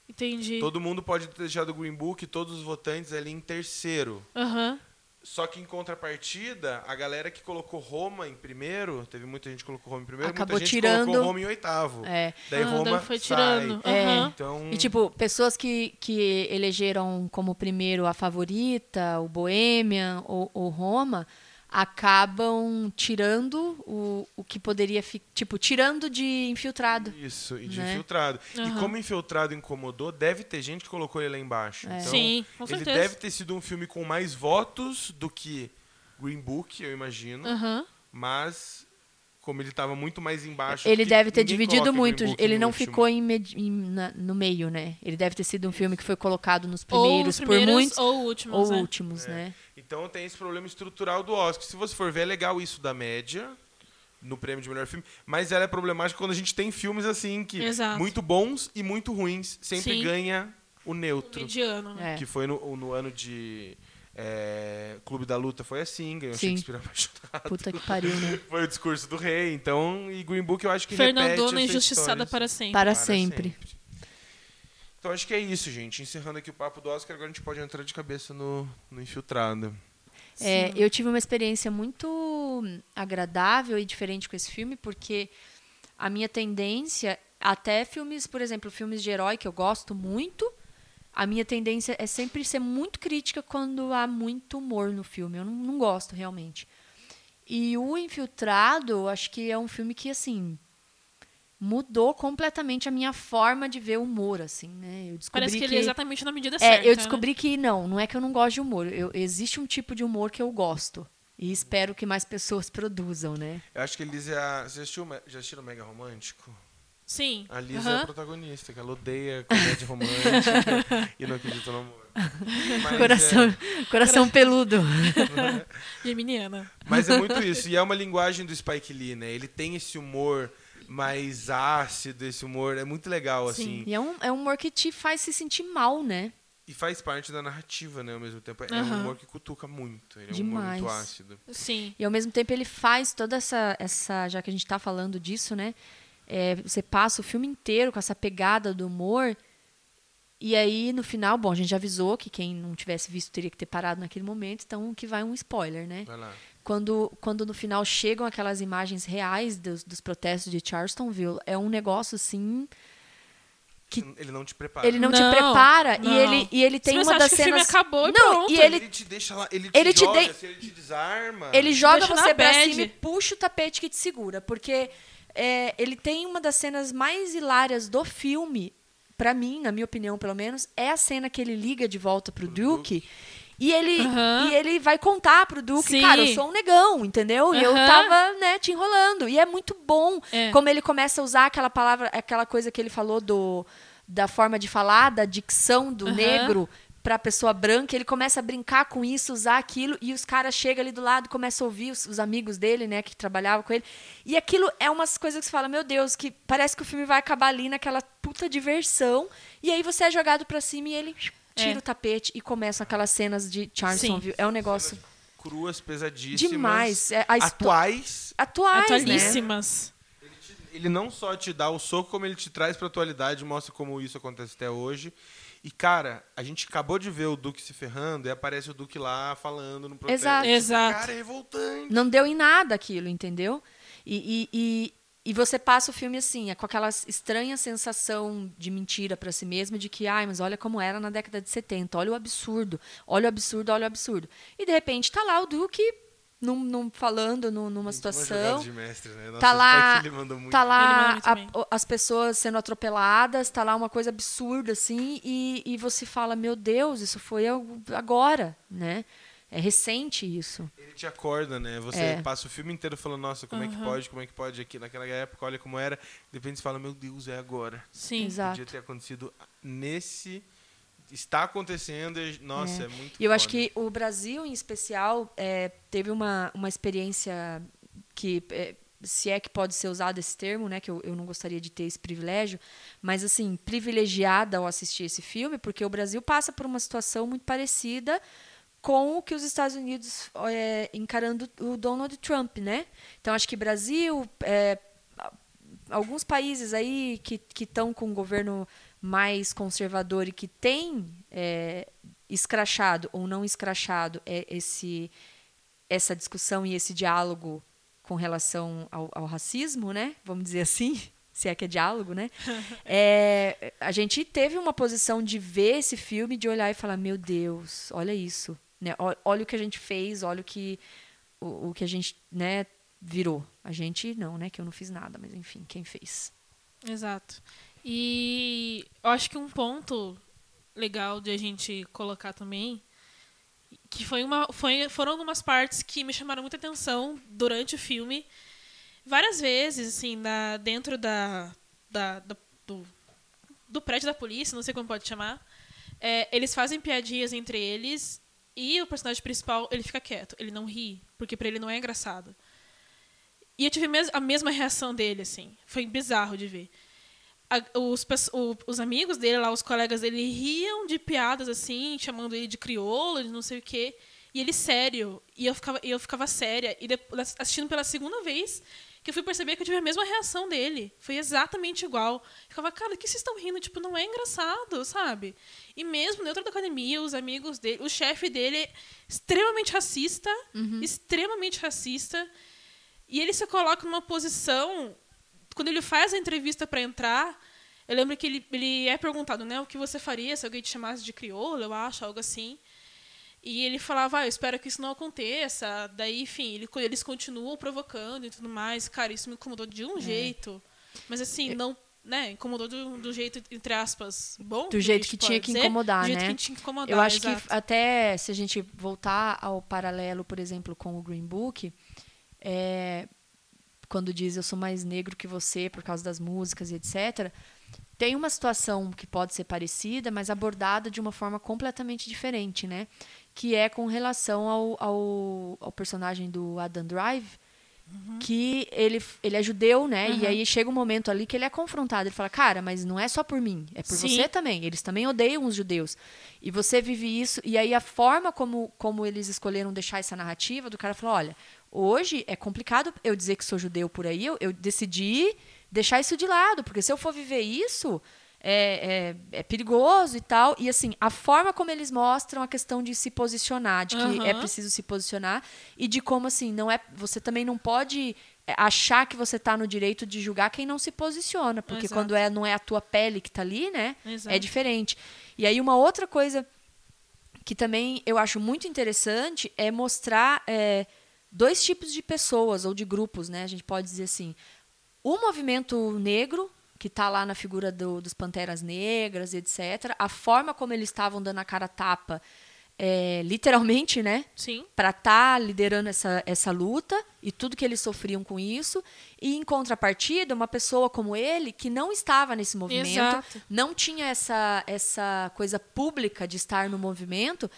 Entendi. Todo mundo pode ter deixado o Green Book, todos os votantes ali em terceiro. Aham. Só que em contrapartida, a galera que colocou Roma em primeiro, teve muita gente que colocou Roma em primeiro, Acabou muita gente tirando- colocou Roma em oitavo. É. Daí Ah, Roma daí foi sai. tirando. É. Aham. Então, E, tipo, pessoas que, que elegeram como primeiro a favorita, o Bohemian ou, ou Roma, acabam tirando o, o que poderia ficar. Tipo, tirando de infiltrado. Isso, e de né? infiltrado. E Aham. como infiltrado incomodou, deve ter gente que colocou ele lá embaixo. É. Então, Sim, com ele certeza. deve ter sido um filme com mais votos do que Green Book, eu imagino. Aham. Mas, como ele estava muito mais embaixo. Ele que deve ter dividido muito. Ele não último. ficou em med- em- na- no meio, né? Ele deve ter sido um filme que foi colocado nos primeiros, os primeiros por muitos ou últimos, ou né? últimos, né? Então tem esse problema estrutural do Oscar. Se você for ver, é legal isso da média no prêmio de melhor filme, mas ela é problemática quando a gente tem filmes assim que Exato. muito bons e muito ruins sempre Sim. ganha o neutro. Mediano, né? É. Que foi no, no ano de é, Clube da Luta foi assim, ganhou Sim. Shakespeare apaixonado. Puta que pariu, né? Foi o discurso do rei. Então, e Green Book eu acho que Fernandona injustiçada para sempre. Para Para sempre. Então acho que é isso, gente. Encerrando aqui o papo do Oscar, agora a gente pode entrar de cabeça no, no Infiltrado. É, eu tive uma experiência muito agradável e diferente com esse filme, porque a minha tendência, até filmes, por exemplo, filmes de herói que eu gosto muito, a minha tendência é sempre ser muito crítica quando há muito humor no filme. Eu não, não gosto realmente. E o Infiltrado, acho que é um filme que, assim, mudou completamente a minha forma de ver humor, assim, né? Eu descobri Parece que, ele é exatamente na medida é, certa. eu né? descobri que não, não é que eu não gosto de humor. Eu, existe um tipo de humor que eu gosto. E espero que mais pessoas produzam, né? Eu acho que é. Você já já assistiu o Mega Romântico? Sim. A Liz é Aham. a protagonista, que ela odeia comédia romântica e não acredita no amor. Mas coração coração peludo. Geminiana. Mas é muito isso. E é uma linguagem do Spike Lee, né? Ele tem esse humor mais ácido, esse humor. É muito legal, assim. E é um, é um humor que te faz se sentir mal, né? E faz parte da narrativa, né? Ao mesmo tempo. É um Aham. humor que cutuca muito. Ele é um humor muito Demais. ácido. Sim. E ao mesmo tempo ele faz toda essa. essa já que a gente tá falando disso, né? É, você passa o filme inteiro com essa pegada do humor. E aí, no final, bom, a gente já avisou que quem não tivesse visto teria que ter parado naquele momento, então que vai um spoiler, né? Vai lá. quando, quando no final chegam aquelas imagens reais dos, dos protestos de Charlestonville, é um negócio assim. Que- Ele não te prepara. Ele não, te Não, prepara não. e ele, e ele tem uma das que o filme cenas. acabou e não, pronto. e Ele, ele, te deixa lá, ele te ele te joga, dei- assim, ele te desarma. ele joga você bad. cima e puxa o tapete que te segura. Porque é, ele tem uma das cenas mais hilárias do filme, pra mim, na minha opinião, pelo menos, é a cena que ele liga de volta pro, Duke. E ele, Aham. e ele vai contar pro Duke, Sim. cara, eu sou um negão, entendeu? E eu tava, né, te enrolando. E é muito bom É. como ele começa a usar aquela palavra, aquela coisa que ele falou do, da forma de falar, da dicção do Aham. negro pra pessoa branca, ele começa a brincar com isso, usar aquilo, e os caras chegam ali do lado, começam a ouvir os, os amigos dele, né, que trabalhavam com ele. E aquilo é umas coisas que você fala, meu Deus, que parece que o filme vai acabar ali naquela puta diversão, e aí você é jogado pra cima e ele tira É. o tapete e começam aquelas cenas de Charlestonville. É um negócio Cruas, pesadíssimas. demais. É, a Atuais. Atuais, né? Atualíssimas. Ele não só te dá o soco, como ele te traz pra atualidade, mostra como isso acontece até hoje. E, cara, a gente acabou de ver o Duque se ferrando e aparece o Duque lá falando no protesto. Exato. Exato. Cara, é revoltante. Não deu em nada aquilo, entendeu? E, e, e, e você passa o filme assim, é com aquela estranha sensação de mentira pra si mesmo, de que, ai, mas olha como era na década de 70, olha o absurdo, olha o absurdo, olha o absurdo. E de repente tá lá o Duque num, num- falando num- numa Uma situação. de mestre, né? Nossa, Tá lá, tá lá a- as pessoas sendo atropeladas, tá lá uma coisa absurda assim, e, e você fala, meu Deus, isso foi agora, né? É recente isso. Ele te acorda, né? Você É. passa o filme inteiro falando, nossa, como é que pode, como é que pode aqui naquela época, olha como era. De repente você fala, meu Deus, é agora. Sim. Exato. Podia ter acontecido nesse. Está acontecendo, e, nossa, é, muito E eu acho foda. que o Brasil, em especial, é, teve uma, uma experiência que, é, se é que pode ser usado esse termo, né, que eu, eu não gostaria de ter esse privilégio, mas, assim, privilegiada ao assistir esse filme, porque o Brasil passa por uma situação muito parecida com o que os Estados Unidos é, encarando o Donald Trump, né? Então, acho que Brasil, é, alguns países aí que estão com um governo mais conservador e que tem é, escrachado ou não escrachado é, esse, essa discussão e esse diálogo com relação ao, ao racismo, né? Vamos dizer assim, se é que é diálogo, né? É, a gente teve uma posição de ver esse filme, de olhar e falar, meu Deus, olha isso, né? Ol- Olha o que a gente fez, olha o que o, o que a gente, né, virou. A gente não, né? Que eu não fiz nada, mas enfim, quem fez. Exato. E eu acho que um ponto legal de a gente colocar também que foi uma foi, foram algumas partes que me chamaram muita atenção durante o filme. Várias vezes assim na, dentro da, da, da- do, do prédio da polícia não sei como pode chamar é, eles fazem piadinhas entre eles e o personagem principal ele fica quieto ele não ri porque pra ele não é engraçado. E eu tive a mesma reação dele assim. Foi bizarro de ver a- os, o- os amigos dele lá, os colegas dele, riam de piadas assim, chamando ele de crioulo, de não sei o quê. E ele sério. E eu ficava, eu ficava séria. E depois, assistindo pela segunda vez, que eu fui perceber que eu tive a mesma reação dele. Foi exatamente igual. Eu ficava, cara, o que vocês estão rindo? Tipo, não é engraçado, sabe? E mesmo dentro da academia, os amigos dele, o chefe dele é extremamente racista, extremamente racista. E ele se coloca numa posição. Quando ele faz a entrevista para entrar, eu lembro que ele, ele é perguntado, né? O que você faria se alguém te chamasse de crioulo, eu acho, algo assim. E ele falava, ah, eu espero que isso não aconteça. Daí, enfim, ele, eles continuam provocando e tudo mais. Cara, isso me incomodou de um jeito. Mas assim, não. Né, incomodou do, do jeito, entre aspas, bom. Do jeito que tinha que incomodar, do jeito né? que tinha que incomodar, Eu acho exato. que até se a gente voltar ao paralelo, por exemplo, com o Green Book, é, quando diz eu sou mais negro que você por causa das músicas e etc. Tem uma situação que pode ser parecida, mas abordada de uma forma completamente diferente, né? Que é com relação ao, ao, ao personagem do Adam Drive, que ele, ele é judeu, né? E aí chega um momento ali que ele é confrontado. Ele fala, cara, mas não é só por mim, é por Sim. você também. Eles também odeiam os judeus. E você vive isso. E aí a forma como, como eles escolheram deixar essa narrativa do cara falou: olha, hoje é complicado eu dizer que sou judeu por aí. Eu, eu decidi deixar isso de lado, porque se eu for viver isso. É, é, é perigoso e tal. E assim, a forma como eles mostram a questão de se posicionar, de que Aham. é preciso se posicionar, e de como assim, não é. Você também não pode é, achar que você está no direito de julgar quem não se posiciona. Porque Exato. quando é, não é a tua pele que está ali, né? Exato. É diferente. E aí, uma outra coisa que também eu acho muito interessante é mostrar é, dois tipos de pessoas ou de grupos, né? A gente pode dizer assim. O movimento negro, que está lá na figura do- dos Panteras Negras, etc. A forma como eles estavam dando a cara a tapa, é, literalmente, né? Sim. para estar liderando essa, essa luta e tudo que eles sofriam com isso. E, em contrapartida, uma pessoa como ele, que não estava nesse movimento, Exato. não tinha essa, essa coisa pública de estar no movimento,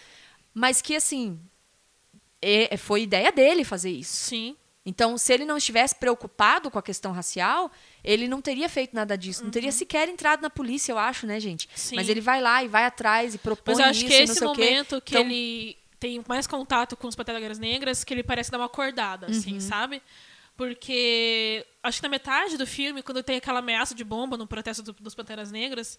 mas que, assim, é- foi ideia dele fazer isso. Sim. Então, se ele não estivesse preocupado com a questão racial, ele não teria feito nada disso. Não teria sequer entrado na polícia, eu acho, né, gente? Uhum. Sim. Mas ele vai lá e vai atrás e propõe Mas eu acho isso que esse momento que Então, ele tem mais contato com os Panteras Negras, que ele parece dar uma acordada, Uhum. assim, sabe? Porque acho que na metade do filme, quando tem aquela ameaça de bomba no protesto do- dos Panteras Negras,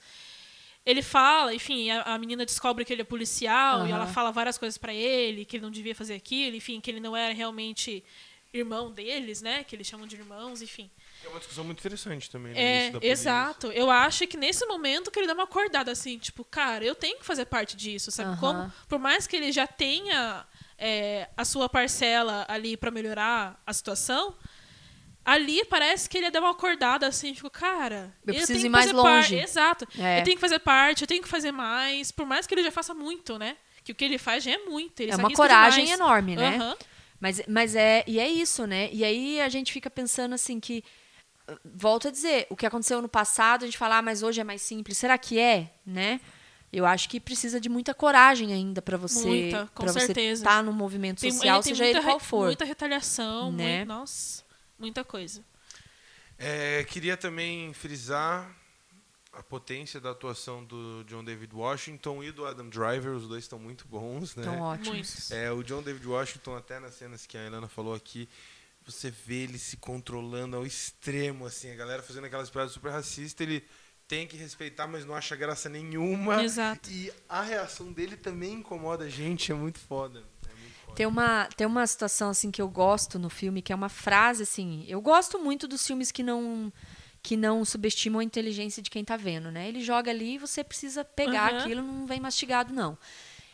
ele fala, enfim, a, a menina descobre que ele é policial e ela fala várias coisas pra ele, que ele não devia fazer aquilo, enfim, que ele não era realmente irmão deles, né? Que eles chamam de irmãos, enfim. É uma discussão muito interessante também. no É, exato. Eu acho que nesse momento que ele dá uma acordada assim, tipo, cara, eu tenho que fazer parte disso, sabe? Aham. Como, por mais que ele já tenha é, a sua parcela ali pra melhorar a situação, ali parece que ele dá uma acordada assim, tipo, cara, Eu preciso tenho ir mais longe. Exato. É. Eu tenho que fazer parte, eu tenho que fazer mais, por mais que ele já faça muito, né? Que o que ele faz já é muito. É uma coragem demais. enorme, né? Aham. Mas, mas é, e é isso, né? E aí a gente fica pensando assim que, uh, volto a dizer, o que aconteceu no passado, a gente fala, ah, mas hoje é mais simples. Será que é, né? Eu acho que precisa de muita coragem ainda para você, Muita, com para você certeza. estar no movimento Tem- social, tem seja muita ele qual for. Muita retaliação, Né? muito- nossa, muita coisa. É, queria também frisar a potência da atuação do John David Washington e do Adam Driver. Os dois estão muito bons, né? Então, ótimos. É, o John David Washington, até nas cenas que a Helena falou aqui, você vê ele se controlando ao extremo, assim, a galera fazendo aquelas piadas super racistas, ele tem que respeitar, mas não acha graça nenhuma. Exato. E a reação dele também incomoda a gente, é muito foda. Tem uma, tem uma situação assim que eu gosto no filme, que é uma frase assim. Eu gosto muito dos filmes que não que não subestimam a inteligência de quem tá vendo, né? Ele joga ali e você precisa pegar Aham. aquilo, não vem mastigado não.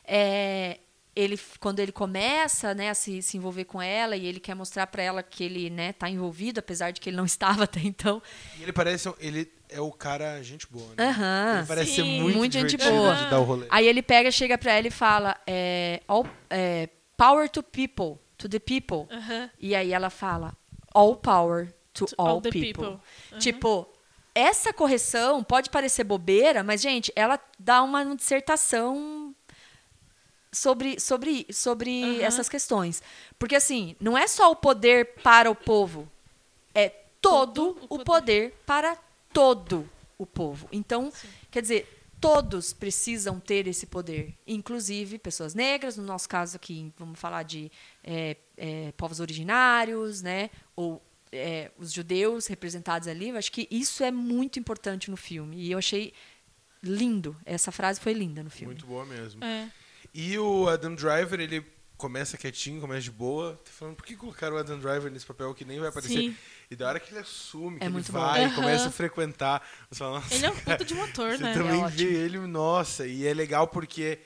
É, ele quando ele começa, né, a se, se envolver com ela e ele quer mostrar para ela que ele, né, tá envolvido, apesar de que ele não estava até então. E ele parece, ele é o cara gente boa, né? Aham. Ele parece Sim. ser muito, Muito gente boa. de dar o rolê. Aí ele pega, chega para ela e fala, é, all, é, power to people, to the people. Aham. E aí ela fala all power to, To all, all people. people. Uhum. Tipo, essa correção pode parecer bobeira, mas gente, ela dá uma dissertação sobre sobre sobre Uhum. essas questões. Porque assim, não é só o poder para o povo, é todo, Todo o o poder. para todo o povo. Então, quer dizer, todos precisam ter esse poder, inclusive pessoas negras, no nosso caso aqui, vamos falar de é, é, povos originários, né? Ou é, os judeus representados ali. Eu acho que isso é muito importante no filme. E eu achei lindo. Essa frase foi linda no filme. Muito boa mesmo. É. E o Adam Driver, ele começa quietinho, começa de boa. Tô falando, por que colocaram o Adam Driver nesse papel que nem vai aparecer? Sim. E da hora que ele assume, que É ele muito bom. vai, Aham. começa a frequentar. Você fala, nossa, Ele é um puta de motor, Você né? também É vê ótimo. ele, nossa, e é legal porque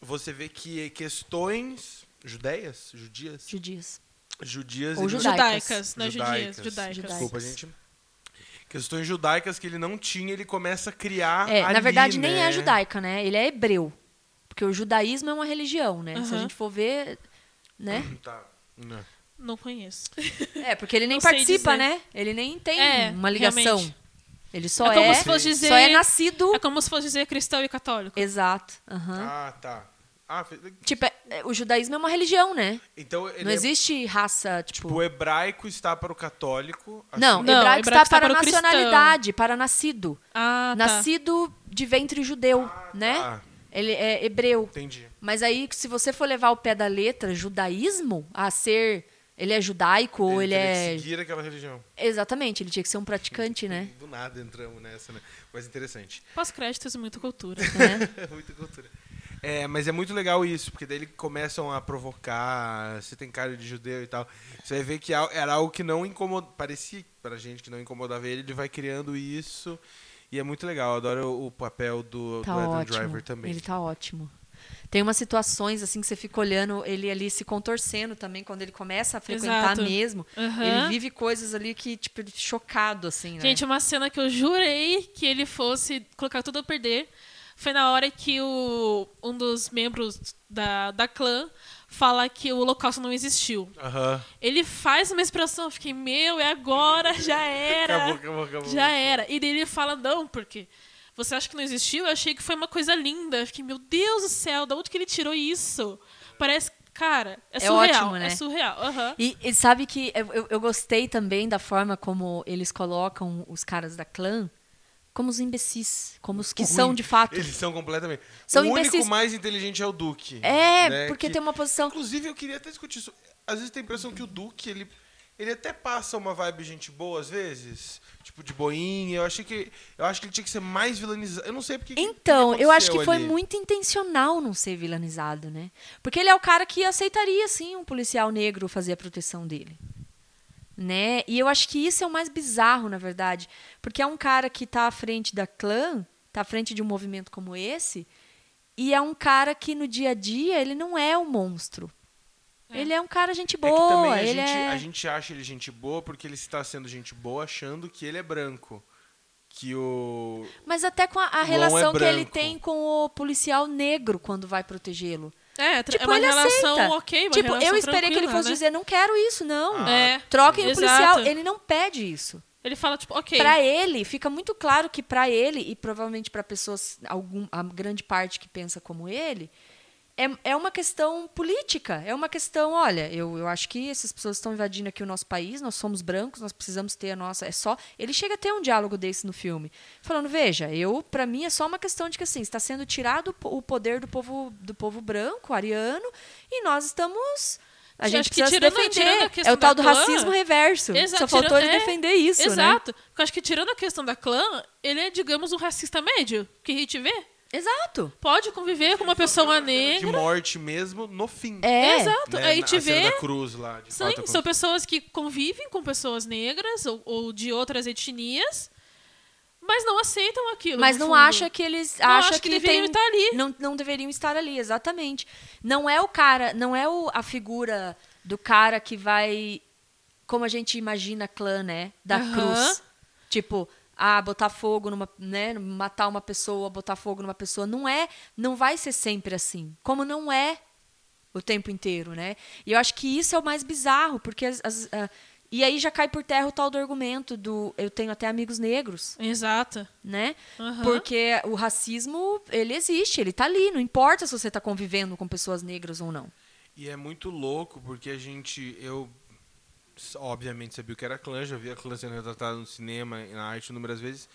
você vê que questões judeias, judias, Judias. judias Ou ele- judaicas. Judaicas, não é Judaicas. judias, judaicas. Judaicas. Desculpa, gente. Questões judaicas que ele não tinha, ele começa a criar É, ali, na verdade, nem né? é judaica, né? Ele é hebreu. Porque o judaísmo é uma religião, né? Se a gente for ver, né? Tá. Não. Não conheço. É, porque ele nem Não participa, né? Ele nem tem É, uma ligação. realmente. Ele só é como é, se fosse dizer. só é nascido. É como se fosse dizer cristão e católico. Exato. aham. Ah, tá. Ah, Tipo, é- é, o judaísmo é uma religião, né? então ele Não é- existe raça, tipo. tipo, o hebraico está para o católico. assim- não, Não, hebraico hebraico está está para a para o cristão. nacionalidade, para nascido. Ah, tá. Nascido de ventre judeu, né? tá. Ele é hebreu. Entendi. Mas aí, se você for levar o pé da letra, judaísmo, a ser. Ele é judaico ou ele é. que seguir aquela religião. Exatamente, ele tinha que ser um praticante, né? Do nada entramos nessa, né? Mas interessante. Pós-créditos e muita cultura. É. Muita cultura. É, mas é muito legal isso, porque daí eles começam a provocar, você tem cara de judeu e tal. Você vai ver que era algo que não incomodava, parecia pra gente que não incomodava ele, ele vai criando isso. E é muito legal, eu adoro o, papel do, Tá do Adam ótimo. Driver também. Ele tá ótimo. Tem umas situações assim que você fica olhando ele ali se contorcendo também quando ele começa a frequentar Exato. mesmo. Aham. Ele vive coisas ali que tipo chocado assim, né? Gente, uma cena que eu jurei que ele fosse colocar tudo a perder foi na hora que o, um dos membros da, da clã fala que o holocausto não existiu. Aham. Ele faz uma expressão, eu fiquei, meu, é agora, já era. Acabou, acabou, acabou. Já era. E daí ele fala, não, porque você acha que não existiu? Eu achei que foi uma coisa linda. Eu fiquei, meu Deus do céu, da onde que ele tirou isso? Parece, cara, é É surreal. ótimo, né? É surreal. aham. E, e sabe que eu, eu- eu gostei também da forma como eles colocam os caras da clã como os imbecis, como os que Ruim. são de fato. Eles são completamente. São o único imbecis. mais inteligente é o Duque. É, né, porque que- tem uma posição. Inclusive, eu queria até discutir isso. Às vezes tem a impressão que o Duque, ele, ele até passa uma vibe gente boa, às vezes. Tipo, de boinha. Eu achei que. Eu acho que ele tinha que ser mais vilanizado. Eu não sei porque. Então, eu acho que foi ali. muito intencional não ser vilanizado, né? Porque ele é o cara que aceitaria, sim, um policial negro fazer a proteção dele. Né? E eu acho que isso é o mais bizarro, na verdade. Porque é um cara que tá à frente da clã, tá à frente de um movimento como esse, e é um cara que no dia a dia ele não é um monstro. É. Ele é um cara gente É que boa, também a ele gente, é... a gente acha ele gente boa porque ele está sendo gente boa achando que ele é branco. Que o. Mas até com a, a é relação que ele tem com o policial negro quando vai protegê-lo. É, tra- Tipo, é uma ele relação aceita. ok, uma tipo, relação eu esperei que ele fosse né? dizer, não quero isso, não. Ah. É, Troquem o exato. policial. Ele não pede isso. Ele fala, tipo, ok. Pra ele, fica muito claro que pra ele, e provavelmente pra pessoas, algum, a grande parte que pensa como ele, é, é uma questão política. É uma questão, olha, eu, eu acho que essas pessoas estão invadindo aqui o nosso país, nós somos brancos, nós precisamos ter a nossa. É só. Ele chega a ter um diálogo desse no filme. Falando, veja, eu, para mim, é só uma questão de que assim, está sendo tirado o po- o poder do povo, do povo branco, ariano, e nós estamos. A gente acho que precisa se tirando- defender. tirando a é o tal do clã- racismo reverso. Exa- Só faltou tirando- ele é, defender isso, né? Exato. Porque eu acho que tirando a questão da clã, ele é, digamos, um racista médio. Que a gente vê. Exato. Pode conviver com uma pessoa De negra. morte mesmo no fim. É. Exato. né? Aí te vê. da cruz lá. De Sim, fato, são pessoas que convivem com pessoas negras ou, ou de outras etnias, mas não aceitam aquilo. Mas não fundo. acha que eles Não acham acha que que, deveriam tem, estar ali. Não, não deveriam estar ali, exatamente. Não é o cara, não é o, a figura do cara que vai, como a gente imagina clã, né? Da Aham. cruz. Tipo, ah, botar fogo numa, né, matar uma pessoa, botar fogo numa pessoa, não é, não vai ser sempre assim. Como não é o tempo inteiro, né? E eu acho que isso é o mais bizarro, porque as, as- ah, e aí já cai por terra o tal do argumento do eu tenho até amigos negros, Exato. né? Aham. Porque o racismo, ele existe, ele tá ali, não importa se você tá convivendo com pessoas negras ou não. E é muito louco, porque a gente. Eu, obviamente, sabia o que era clã, já vi a clã sendo retratada no cinema e na arte inúmeras vezes.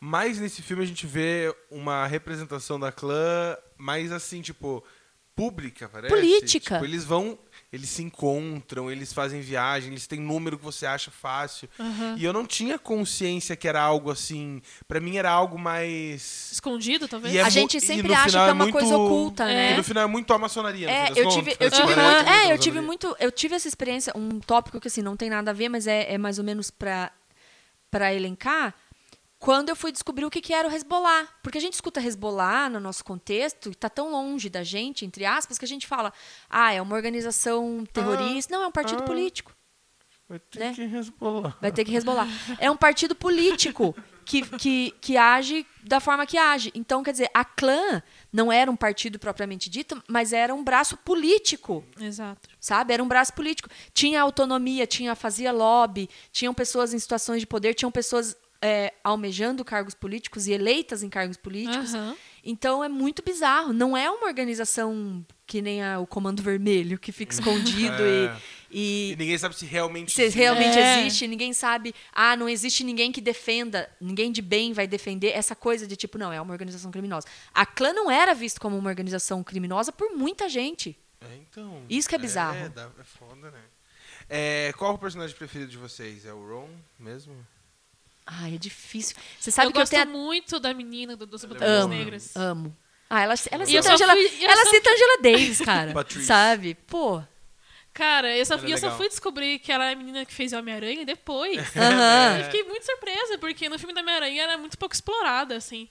Mas nesse filme a gente vê uma representação da clã mais assim, tipo. pública, parece. Política. Tipo, eles vão, eles se encontram, eles fazem viagem, eles têm número que você acha fácil. E eu não tinha consciência que era algo assim. Pra mim era algo mais. Escondido, talvez? E é a gente sempre acha que é é uma muito- coisa oculta, É. né? E no final é muito a maçonaria. É, eu tive, eu tive, Aham. muito, é, eu tive muito, eu tive essa experiência, um tópico que assim não tem nada a ver, mas é, é mais ou menos pra para elencar. Quando eu fui descobrir o que, que era o Hezbollah. Porque a gente escuta Hezbollah no nosso contexto e tá tão longe da gente, entre aspas, que a gente fala, ah, é uma organização terrorista. Não, é um partido ah. político. Vai ter né? que resbolar. Vai ter que resbolar. É um partido político que, que, que age da forma que age. Então, quer dizer, a clã não era um partido propriamente dito, mas era um braço político Exato. sabe? Era um braço político. Tinha autonomia, tinha fazia lobby, tinham pessoas em situações de poder, tinham pessoas é, almejando cargos políticos e eleitas em cargos políticos. Aham. Então é muito bizarro. Não é uma organização que nem a- o Comando Vermelho, que fica escondido É. e, E e ninguém sabe se realmente. se existe. realmente É. existe, ninguém sabe. Ah, não existe ninguém que defenda, ninguém de bem vai defender essa coisa de tipo, não, é uma organização criminosa. A clã não era visto como uma organização criminosa por muita gente. É, então. Isso que é bizarro. É, é foda, né? É, qual o personagem preferido de vocês? É o Ron mesmo? Ai, é difícil. Você sabe eu que eu gosto tenho muito da menina do, dos. Panteras Amo, Negras. amo. Ah, ela, ela E só Angela, fui- ela só- cita Angela Davis, cara. Sabe? Pô. Cara, eu só, é eu só fui descobrir que ela é a menina que fez Homem-Aranha depois. Aham. E fiquei muito surpresa, porque no filme da Homem-Aranha ela é muito pouco explorada, assim.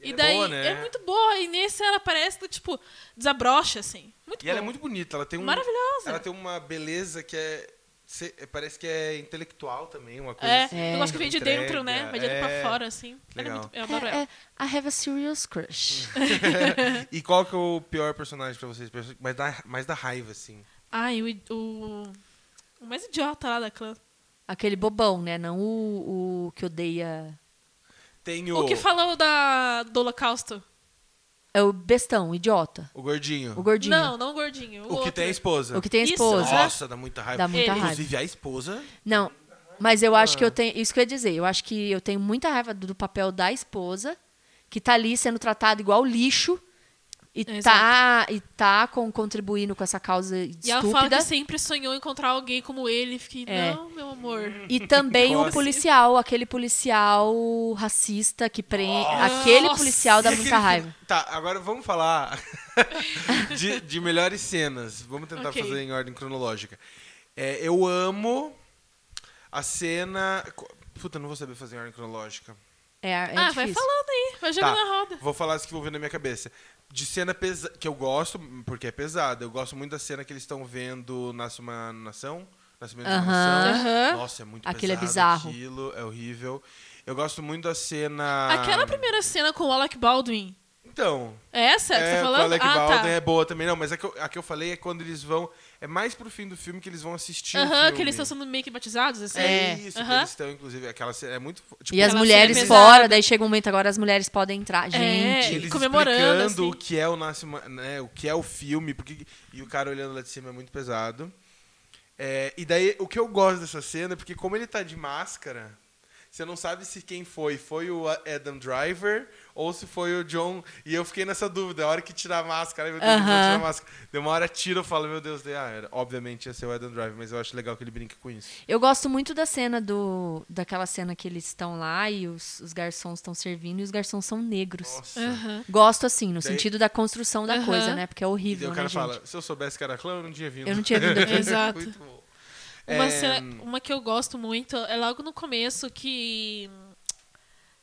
E E é daí boa, né? é muito boa. E nesse ela parece, tipo, desabrocha, assim. Muito E ela é boa. muito bonita. Ela tem um, Maravilhosa. Ela tem uma beleza que é. Se- Parece que é intelectual também, uma coisa É, assim. eu gosto que vem de entrega, dentro, né? Vai de dentro é. pra fora, assim. Ela é Legal. muito, eu adoro É, ela. é, I have a serious crush. E qual que é o pior personagem pra vocês? Mais da, mais da raiva, assim. Ai, o, o, o mais idiota lá da clã. Aquele bobão, né? Não o, o que odeia. Tem o, O que falou da, do holocausto? É o bestão, o idiota. o gordinho. O gordinho. Não, não o gordinho. O, O que outro. tem a esposa. O que tem a Isso, esposa. Nossa, dá muita raiva. Dá muita Ele. raiva. Inclusive, a esposa. Não, mas eu acho Ah. que eu tenho. Isso que eu ia dizer. Eu acho que eu tenho muita raiva do, do papel da esposa, que tá ali sendo tratado igual lixo. E tá, e tá com, contribuindo com essa causa E ela fala estúpida. que sempre sonhou encontrar alguém como ele. Fiquei, É. não, meu amor. E também o Nossa. policial, aquele policial racista que prende. Aquele Nossa. policial dá muita raiva. Tá, agora vamos falar de, de melhores cenas. Vamos tentar Ok. fazer em ordem cronológica. É, eu amo a cena. Puta, não vou saber fazer em ordem cronológica. É, é ah, difícil. vai falando aí. Vai jogando na roda. Vou falar as que vão vir na minha cabeça. De cena pesa que eu gosto, porque é pesada. Eu gosto muito da cena que eles estão vendo Nasce uma Nação. Nascimento uma Aham. Nação. Nossa, é muito Aquilo é pesado bizarro. Aquilo é horrível. Eu gosto muito da cena. Aquela primeira cena com o Alec Baldwin. Então. É essa que você É, tá com o falando? Alec ah, Baldwin tá. é boa também. Não, mas a que, eu, a que eu falei é quando eles vão. É mais pro fim do filme que eles vão assistir. Aham, que eles estão sendo meio que batizados, assim. É, É. isso, que Aham. eles estão, inclusive. Aquela cena é muito. Tipo, E as mulheres fora, daí chega um momento agora as mulheres podem entrar. Gente. É, eles comemorando, explicando assim. o que é o Nasce né, o que é o filme, porque e o cara olhando lá de cima é muito pesado. É, e daí o que eu gosto dessa cena é porque como ele tá de máscara, você não sabe se quem foi foi o Adam Driver ou se foi o John. E eu fiquei nessa dúvida, a hora que tirar a máscara, meu Deus, eu vou Aham. tirar a máscara. Deu uma hora tira, eu falo, meu Deus, daí, ah, era, obviamente ia ser o Adam Driver, mas eu acho legal que ele brinca com isso. Eu gosto muito da cena do. daquela cena que eles estão lá e os, os garçons estão servindo e os garçons são negros. Nossa. Aham. Gosto, assim, no Daí- sentido da construção da Aham. coisa, né? Porque é E daí horrível, o né, cara gente? fala, se eu soubesse que era clã, eu não tinha vindo. Eu não tinha vindo aqui. Exato. Muito bom. Uma, É, cena- uma que eu gosto muito é logo no começo que.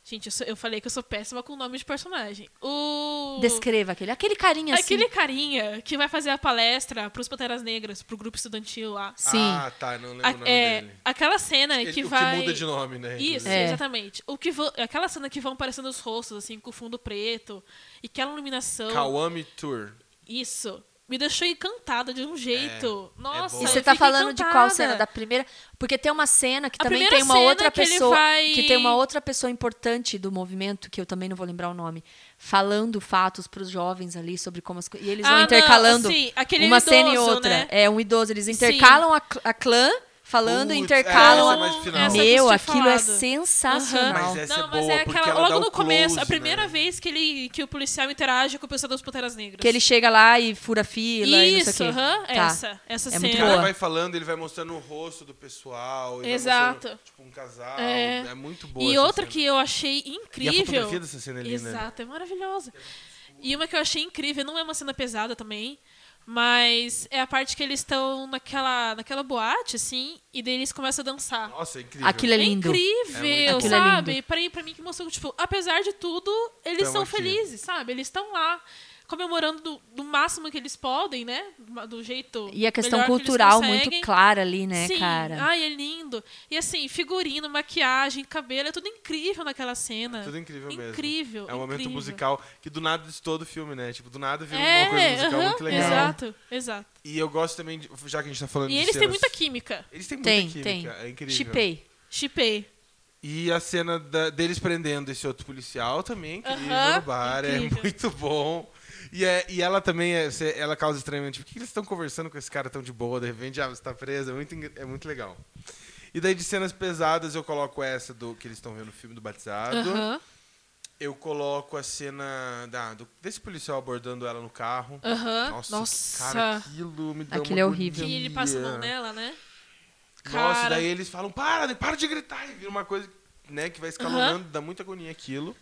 Gente, eu, sou- eu falei que eu sou péssima com nome de personagem. O. Descreva aquele. Aquele carinha assim. Aquele carinha que vai fazer a palestra pros Panteras Negras, pro grupo estudantil lá. Sim. Ah, tá, não lembro A- o nome é, dele. aquela cena Ele- que o vai. que muda de nome, né? Isso. É. exatamente. O que vo- Aquela cena que vão aparecendo os rostos, assim, com o fundo preto. E aquela iluminação. Kawami Tour. Isso. Me deixou encantada de um jeito. Nossa. bom. E você tá falando de qual encantada. cena? Da primeira. Porque tem uma cena que A também tem uma outra que pessoa. vai- Que tem uma outra pessoa importante do movimento, que eu também não vou lembrar o nome, falando fatos pros jovens ali sobre como as coisas. E eles vão Ah, não, intercalando sim, aquele uma cena e idoso, outra. né? É um idoso. Eles intercalam a, cl- a clã falando, Putz, intercalam. essa é mais final. Essa Meu, aquilo é sensacional. Mas essa não, é mas boa, é porque aquela. Logo no começo, close, a primeira né? vez que, ele, que o policial interage com o pessoal das Panteras Negras. Que ele chega lá e fura fila e não Isso, sei aham, Tá. essa. Essa É cena. muito O cara boa. vai falando, ele vai mostrando o rosto do pessoal. ele Exato. tipo, um casal. É. É, muito boa E essa outra cena. que eu achei E a incrível. fotografia dessa cena é linda. né? Exato, é maravilhosa. E uma que eu achei incrível, não é uma cena pesada também, mas é a parte que eles estão naquela, naquela boate, assim, e daí eles começam a dançar. Nossa, é incrível. É Aquilo é lindo. incrível, Aquilo é sabe? lindo. pra, mim, pra mim que mostrou, tipo, apesar de tudo, eles Tamo são aqui. felizes, sabe? Eles estão lá comemorando do, do máximo que eles podem, né? Do jeito E a questão melhor que cultural muito clara ali, né, Sim. cara? Ai, é lindo. E assim, figurino, maquiagem, cabelo, é tudo incrível naquela cena. Tudo incrível mesmo. Incrível. É um momento incrível. musical que do nada diz todo o filme, né? Tipo, do nada vira É, uma coisa musical aham, muito legal. exato, exato. E eu gosto também, de, já que a gente tá falando E de eles têm cenas- muita química. Eles têm muita Tem, química, tem. é incrível. Chipei. Chipei. E a cena da- deles prendendo esse outro policial também, incrível Aham, no bar, é incrível. muito bom. E, é, e ela também, é, ela causa estranhamento. Tipo, por que eles estão conversando com esse cara tão de boa? De repente, ah, você tá preso. É muito, é muito legal. E daí de cenas pesadas eu coloco essa do que eles estão vendo no filme do Batizado. Aham, Eu coloco a cena da, do- desse policial abordando ela no carro. aham. Nossa, Nossa. cara, aquilo me dá Aquilo uma é horrível. Que ele passa a mão nela, né? Nossa, Cara. daí eles falam, para, para de gritar. E vira uma coisa né, que vai escalonando, dá muita agonia aquilo.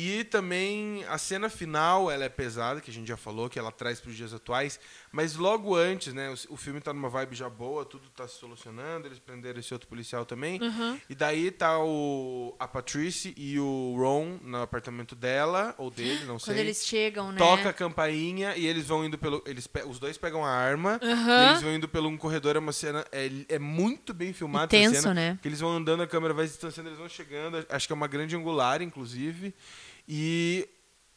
E também a cena final, ela é pesada, que a gente já falou, que ela traz para os dias atuais. Mas logo antes, né, o, o filme tá numa vibe já boa, tudo tá se solucionando, eles prenderam esse outro policial também. Aham. E daí tá o, a Patrice e o Ron no apartamento dela, ou dele, não sei. Quando eles chegam, né? Toca a campainha e eles vão indo pelo. Eles, os dois pegam a arma e eles vão indo pelo um corredor. É uma cena. É, é muito bem filmada E essa tenso, cena. né? Que eles vão andando, a câmera vai distanciando, eles vão chegando. Acho que é uma grande angular, inclusive. E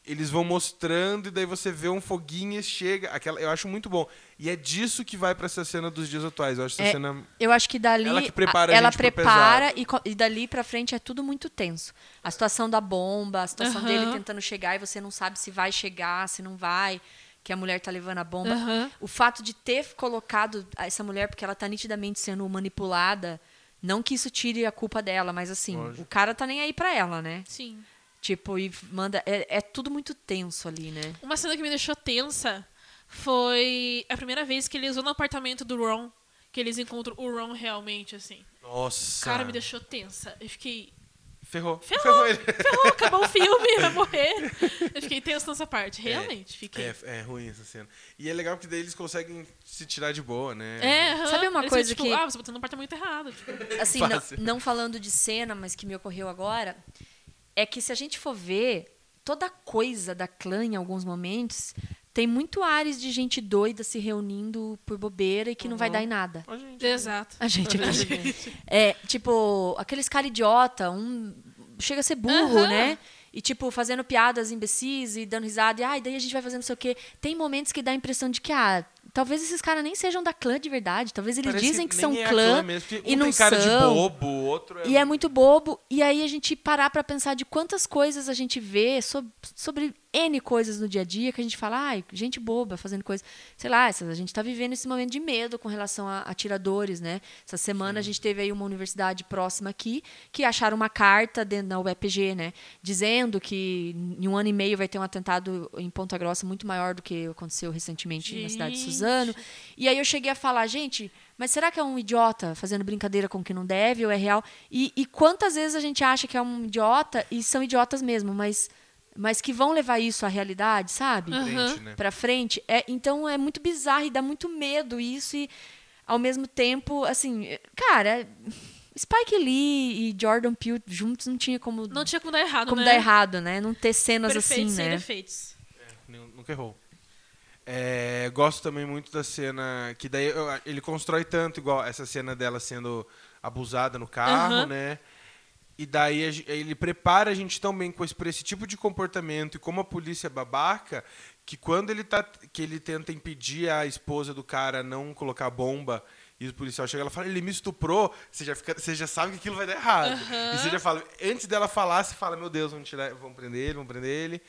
eles vão mostrando, e daí você vê um foguinho e chega. Aquela, eu acho muito bom. E é disso que vai pra essa cena dos dias atuais. Eu acho essa É, cena. Eu acho que dali Ela que prepara a ela prepara e, e dali pra frente é tudo muito tenso. A situação da bomba, a situação Aham. dele tentando chegar e você não sabe se vai chegar, se não vai, que a mulher tá levando a bomba. Aham. O fato de ter colocado essa mulher porque ela tá nitidamente sendo manipulada, não que isso tire a culpa dela, mas assim, Lógico. o cara tá nem aí pra ela, né? Sim. Tipo, e manda é, é tudo muito tenso ali, né? Uma cena que me deixou tensa foi a primeira vez que eles vão no apartamento do Ron, que eles encontram o Ron realmente, assim. Nossa. Cara, me deixou tensa. Eu fiquei. Ferrou. Ferrou. ele. Ferrou, acabou o filme, vai morrer. Eu fiquei tenso nessa parte, realmente. Fiquei. É, é ruim essa cena. E é legal porque daí eles conseguem se tirar de boa, né? É, aham. Sabe uma Eles coisa ficam, que- tipo, Ah, você botou no apartamento errado. Tipo, assim, não, não falando de cena, mas que me ocorreu agora, é que se a gente for ver, toda coisa da clã em alguns momentos tem muito ares de gente doida se reunindo por bobeira e que não vai Uhum. dar em nada. Ó, gente. exato. A gente aqui. É, tipo, aqueles cara idiota, um chega a ser burro, Aham. né? E, tipo, fazendo piadas imbecis e dando risada. E, ai, daí a gente vai fazendo não sei o quê. Tem momentos que dá a impressão de que, ah, talvez esses caras nem sejam da clã de verdade. Talvez eles Parece dizem que nem são é a clã, mesmo, porque e um não tem cara de são. bobo, o outro é... e é muito bobo. E aí a gente parar pra pensar de quantas coisas a gente vê sob- sobre N coisas no dia a dia que a gente fala, ai, gente boba fazendo coisa. Sei lá, a gente tá vivendo esse momento de medo com relação a atiradores, né? Essa semana a gente teve aí uma universidade próxima aqui que acharam uma carta dentro da UEPG, né? Dizendo que em um ano e meio vai ter um atentado em Ponta Grossa muito maior do que aconteceu recentemente na cidade de Gente. Suzano. E aí eu cheguei a falar, gente, mas será que é um idiota fazendo brincadeira com o que não deve ou é real? E, e quantas vezes a gente acha que é um idiota e são idiotas mesmo, mas, mas que vão levar isso à realidade, sabe? Frente, né? Pra frente. É, então é muito bizarro e dá muito medo isso e ao mesmo tempo, assim, cara, Spike Lee e Jordan Peele juntos não tinha como, Não tinha como dar errado, como né? dar errado, né? Não ter cenas Perfeito assim, sem né? defeitos. Nu- Nunca errou. É, gosto também muito da cena que daí eu- ele constrói tanto igual essa cena dela sendo abusada no carro, Aham. né? E daí a ele prepara a gente tão bem com esse, por esse tipo de comportamento e como a polícia é babaca, que quando ele tá que ele tenta impedir a esposa do cara não colocar bomba e o policial chega ela fala, ele me estuprou, você já, fica, você já sabe que aquilo vai dar errado. E você já fala, antes dela falar, você fala, meu Deus, vamos tirar, vamos prender ele, vamos prender ele.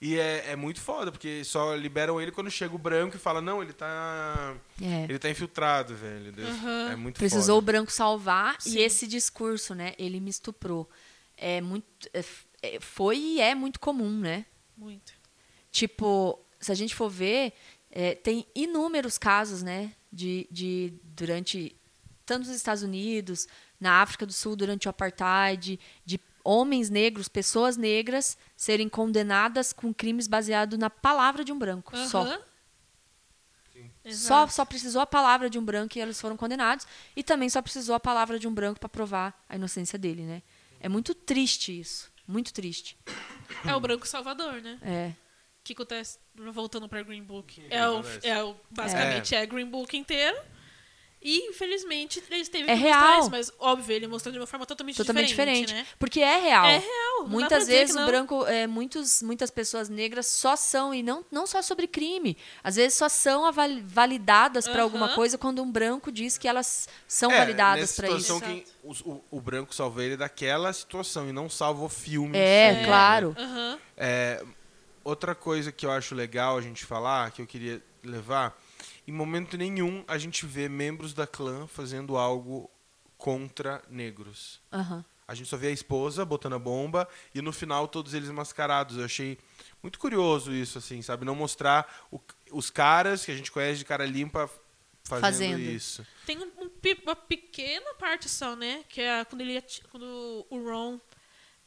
E é, é muito foda, porque só liberam ele quando chega o branco e fala, não, ele tá. É. Ele tá infiltrado, velho. Aham. É muito Precisou o foda. branco salvar Sim. e esse discurso, né? Ele me estuprou. É muito. é, é, foi e é muito comum, né? Muito. Tipo, se a gente for ver, é, tem inúmeros casos, né? De, de durante tanto nos Estados Unidos, na África do Sul durante o apartheid, de homens negros, pessoas negras serem condenadas com crimes baseados na palavra de um branco, só. Aham. Só, Exato. só precisou a palavra de um branco e eles foram condenados. E também só precisou a palavra de um branco para provar a inocência dele, né? É muito triste isso. Muito triste. É o branco salvador, né? É. O que acontece, voltando pra Green Book, é o, é o, basicamente é. Green Book inteiro. E, infelizmente, eles teve É que mostrar real. isso, mas, óbvio, ele mostrou de uma forma totalmente, Totalmente diferente. diferente, né? Porque é real. É real. Muitas vezes que o branco, é, muitos, muitas pessoas negras só são, e não, não só sobre crime, às vezes só são validadas para alguma coisa quando um branco diz que elas são É, validadas para isso. situação, quem, o, o- o branco salva ele daquela situação e não salva o filme. É, né? claro. É, outra coisa que eu acho legal a gente falar, que eu queria levar, em momento nenhum a gente vê membros da clã fazendo algo contra negros. Aham. A gente só vê a esposa botando a bomba e no final todos eles mascarados. Eu achei muito curioso isso, assim, sabe? Não mostrar o- os caras que a gente conhece de cara limpa fazendo, Fazendo. isso. Tem um- um uma pequena parte só, né? Que é quando, ele, quando o Ron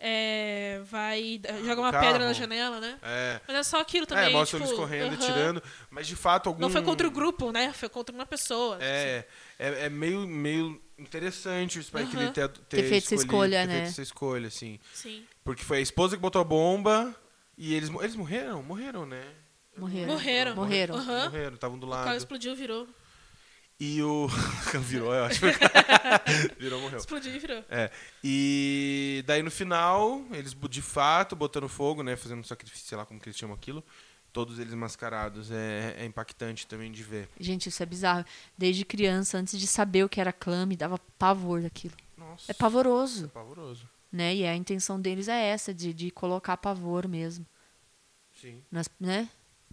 é, vai. joga uma carro. pedra na janela, né? É. Mas é só aquilo também. é, mostra tipo, eles correndo, aham. atirando, mas de fato algum Não foi contra o grupo, né? Foi contra uma pessoa. É, é, é meio, meio interessante o Spike Aham. Lee ter, ter, Ter feito essa escolha, ter né? feito essa escolha, assim. Sim. Porque foi a esposa que botou a bomba e eles, eles morreram? Morreram, né? Morreram. Morreram. Morreram. Morreram, estavam do O carro lado. explodiu, virou. E o. Virou, eu acho. Virou, morreu. Explodiu e virou. É. E daí no final, eles de fato botando fogo, né? Fazendo sacrifício, sei lá como que eles chamam aquilo. Todos eles mascarados. É, é impactante também de ver. Gente, isso é bizarro. Desde criança, antes de saber o que era clã, me dava pavor daquilo. Nossa. É pavoroso, pavoroso. né? E a intenção deles é essa, de, de colocar pavor mesmo. Sim. Nas, né?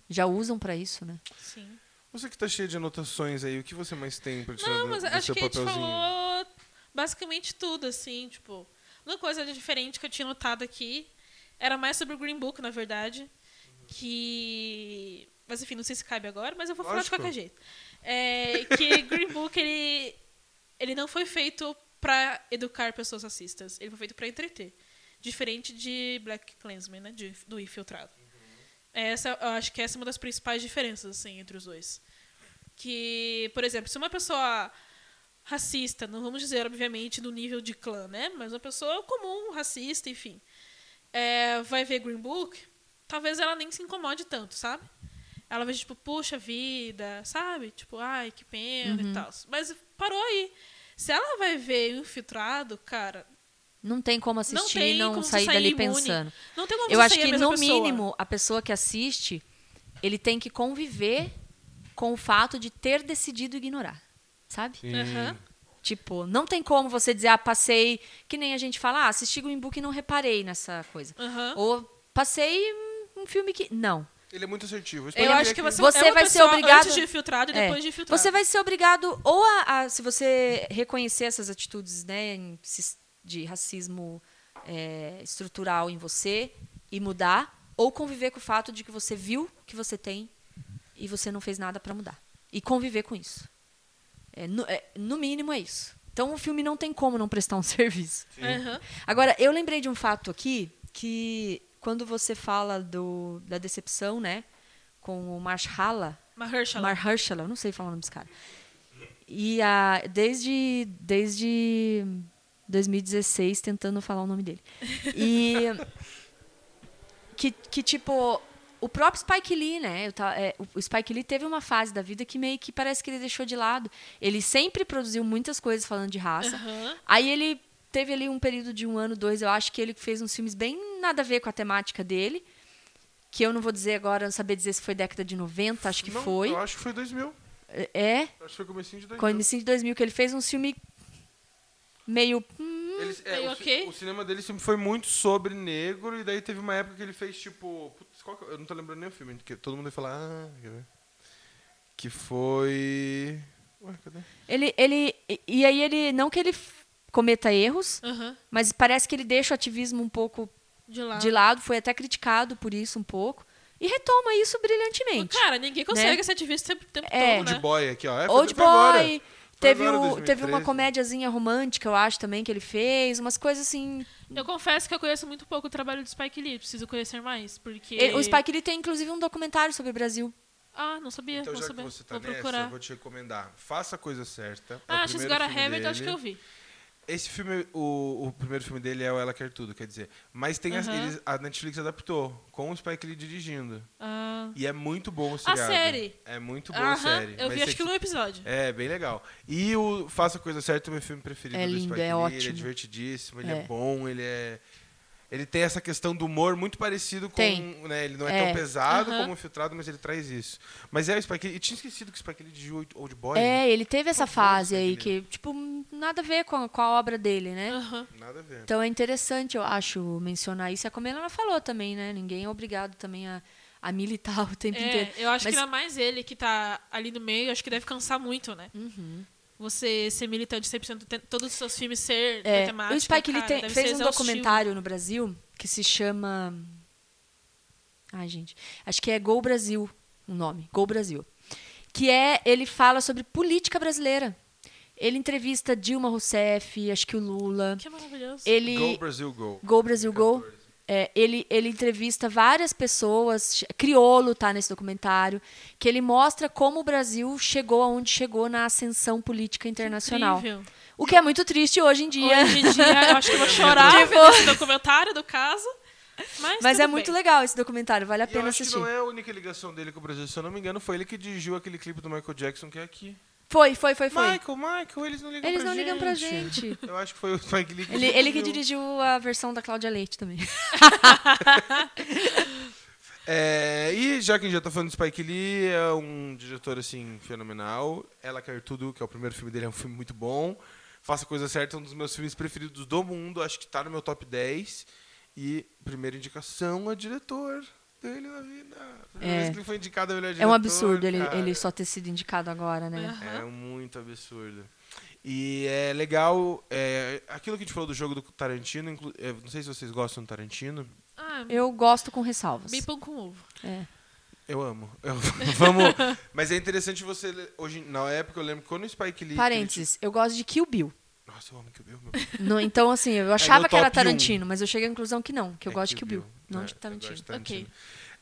Já usam pra isso, né? Sim. Você que tá cheio de anotações aí, o que você mais tem pra tirar Não, do, mas do acho seu que a gente papelzinho? falou basicamente tudo, assim, tipo. Uma coisa diferente que eu tinha notado aqui era mais sobre o Green Book, na verdade. Que. Mas enfim, não sei se cabe agora, mas eu vou falar Lógico. de qualquer jeito. É, que Green Book, ele, ele não foi feito pra educar pessoas racistas. Ele foi feito pra entreter. Diferente de Black Klansman, né? De, do Infiltrado. Essa, eu acho que essa é uma das principais diferenças, assim, entre os dois. Que, por exemplo, se uma pessoa racista, não vamos dizer, obviamente, no nível de clã, né? Mas uma pessoa comum, racista, enfim, é, vai ver Green Book, talvez ela nem se incomode tanto, sabe? Ela vai, tipo, puxa vida, sabe? Tipo, ai, que pena e tal. Mas parou aí. Se ela vai ver Infiltrado, cara, Não tem como não assistir e tem não como sair sair dali imune. pensando. Não tem como Eu você acho sair a que, mesma no pessoa. mínimo, a pessoa que assiste, ele tem que conviver com o fato de ter decidido ignorar. Sabe? Sim. Aham. Tipo, não tem como você dizer, ah, passei. Que nem a gente fala, ah, assisti Green Book e não reparei nessa coisa. Aham. Ou passei um filme que. Não. Ele é muito assertivo. Eu espero acho que você, Você é vai ser obrigado- antes de infiltrado e É. depois de infiltrado. Você vai ser obrigado, ou a, a- se você reconhecer essas atitudes né, de racismo é, estrutural em você e mudar, ou conviver com o fato de que você viu que você tem e você não fez nada para mudar. E conviver com isso. É, no, é, no mínimo é isso. Então o filme não tem como não prestar um serviço. Aham. Agora, eu lembrei de um fato aqui que quando você fala do, da decepção, né, com o Marshala, Mahershala. Mahershala, eu não sei falar o nome desse cara. E a, desde, desde 2016 tentando falar o nome dele. E que, que tipo, o próprio Spike Lee, né? eu ta- é, o- Spike Lee teve uma fase da vida que meio que parece que ele deixou de lado. Ele sempre produziu muitas coisas falando de raça. Aham. Aí ele teve ali um período de um ano, dois, eu acho que ele fez uns filmes bem nada a ver com a temática dele. Que eu não vou dizer agora, não saber dizer se foi década de 90, acho que Não, foi. Eu acho que foi 2000. É, acho que foi comecinho de 2000. com o início de 2000, que ele fez um filme meio. hum, Eles- é, Aí, o, o cinema dele sempre foi muito sobre negro, e daí teve uma época que ele fez tipo. Putz, qual que- eu não tô lembrando nem o filme, que todo mundo ia falar. Ah, quer ver? Que foi. Ué, cadê? Ele, ele, e- aí ele, não que ele cometa erros, mas parece que ele deixa o ativismo um pouco De lá. de lado, foi até criticado por isso um pouco, e retoma isso brilhantemente. Cara, ninguém consegue Né? ser ativista o tempo, tempo É. todo, Old né? Boy aqui, ó. É, Old foi agora. Teve, agora, o, 2013. teve uma comédiazinha romântica, eu acho, também, que ele fez, umas coisas assim... Eu confesso que eu conheço muito pouco o trabalho do Spike Lee, preciso conhecer mais, porque... Ele- o Spike Lee tem, inclusive, um documentário sobre o Brasil. Ah, não sabia, Então, não já sabia. que você tá Vou nessa, procurar. eu vou te recomendar. Faça a coisa certa. É o Ah, She's primeiro Got a filme Habit, acho que eu vi. Esse filme, o, o primeiro filme dele é o Ela Quer Tudo, quer dizer. Mas tem as- eles- a Netflix adaptou, com o Spike Lee dirigindo. Ah, E é muito bom o seriado. série? É muito boa a aham, série. eu Mas vi acho tem que um episódio. É, bem legal. E o Faça a Coisa Certa é o meu filme preferido É do lindo, Spike é Lee. Ele é ótimo. divertidíssimo, ele é. É. bom, ele é... Ele tem essa questão do humor muito parecido com... Tem. Né, ele não é, É. tão pesado Aham. como o Filtrado, mas ele traz isso. Mas é o Spike. E tinha esquecido que o Spike Lee dirigiu Old Boy. É, ele teve essa fase aí que, tipo, nada a ver com a, com a obra dele, né? Aham. Nada a ver. Então é interessante, eu acho, mencionar isso. E a Comela falou também, né? Ninguém é obrigado também a, a militar o tempo inteiro. É, eu acho Mas- que ainda mais ele que tá ali no meio, acho que deve cansar muito, né? Uhum. Você ser militante 100%, tem- todos os seus filmes ser É, temática, o Spike cara, tem- deve fez um documentário no Brasil que se chama. Ai, gente. Acho que é Gol Brasil o nome. Gol Brasil. Que é. Ele fala sobre política brasileira. Ele entrevista Dilma Rousseff, acho que o Lula. Que maravilhoso. Ele. Go Brasil, go. Gol Brasil Gol. É, ele, ele entrevista várias pessoas, Criolo tá nesse documentário, que ele mostra como o Brasil chegou aonde chegou na ascensão política internacional. Incrível. O que é muito triste hoje em dia. Hoje em dia, eu acho que eu vou chorar Tipo- vendo esse documentário do caso. Mas, Mas é muito bem. legal esse documentário, vale a E eu pena acho que assistir. não é a única ligação dele com o Brasil. Se eu não me engano, foi ele que dirigiu aquele clipe do Michael Jackson que é aqui. Foi, foi, foi, foi. Michael, Michael, eles não ligam Eles pra não gente. ligam pra gente. Eu acho que foi o Spike Lee que Ele, ele que dirigiu a versão da Cláudia Leite também. É, e já que a gente já tá falando de Spike Lee, é um diretor, assim, fenomenal. Ela Quer Tudo, que é o primeiro filme dele, é um filme muito bom. Faça a Coisa Certa, é um dos meus filmes preferidos do mundo. Acho que tá no meu top 10. E primeira indicação a diretor dele na vida. É. ele foi indicado a melhor diretor. É um absurdo ele, ele só ter sido indicado agora, né? Aham. É muito absurdo. E é legal, é, aquilo que a gente falou do jogo do Tarantino, inclu- é, não sei se vocês gostam do Tarantino, Ah, Eu gosto com ressalvas. bem pão com ovo. É. eu amo. Eu- vamos, mas é interessante você, hoje, na época eu lembro que quando o Spike Lee... Parênteses, eu gosto de Kill Bill. Nossa, eu amo Kill Bill, meu. No- então, assim, eu achava meu que era um. Tarantino, mas eu cheguei à conclusão que não, que eu É gosto de Kill Bill, não É, de Tarantino. de Tarantino. Ok.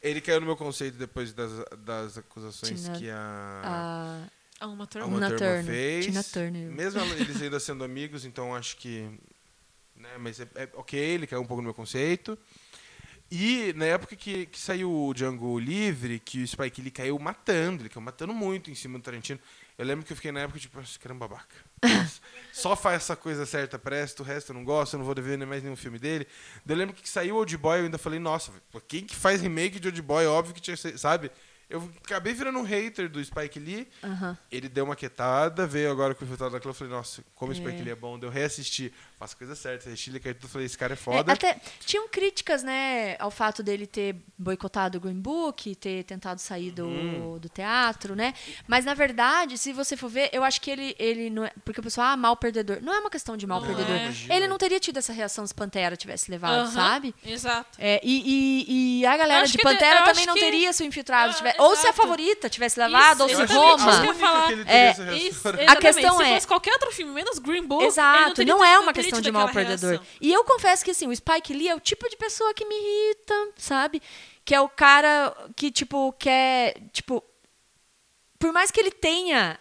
Ele caiu no meu conceito depois das, das acusações Tina- que a... A Ah, uma a turma. Uma Turner, fez. Tina Turner. Mesmo eles ainda sendo amigos, então acho que. Né, mas é, é ok, ele caiu um pouco no meu conceito. E na época que, que saiu o Django Livre, que o Spike Lee caiu matando, ele caiu matando muito em cima do Tarantino. Eu lembro que eu fiquei na época tipo, "Nossa, caramba, babaca. Só faz essa coisa certa, presta, o resto eu não gosto, eu não vou ver nem mais nenhum filme dele. Eu lembro que saiu Old Boy, eu ainda falei, nossa, quem que faz remake de Old Boy? Óbvio que tinha sabe? Eu acabei virando um hater do Spike Lee. Aham. Ele deu uma quietada, veio agora com o Infiltrado da Clã. Eu falei, nossa, como o É. Spike Lee é bom. Deu reassistir, faço a coisa certa. Assisti ele eu falei, esse cara é É, foda. até tinham críticas, né, ao fato dele ter boicotado o Green Book, ter tentado sair do, Uhum. do teatro, né? Mas na verdade, se você for ver, eu acho que ele, ele não é, porque o pessoal ah, mal perdedor. Não é uma questão de mal Não perdedor. é. Ele não teria tido essa reação se Pantera tivesse levado, Aham, sabe? Exato. É, e, e- e a galera de Pantera também não que- teria se o infiltrado Ah, tivesse. Ou se a favorita tivesse levado, ou Isso, se exatamente, Roma. É, Isso, exatamente. questão Se é- fosse qualquer outro filme, menos Green Book, não Exato, não tido- é uma questão de mal perdedor. reação. E eu confesso que assim, o Spike Lee é o tipo de pessoa que me irrita, sabe? Que é o cara que, tipo, quer. Tipo. Por mais que ele tenha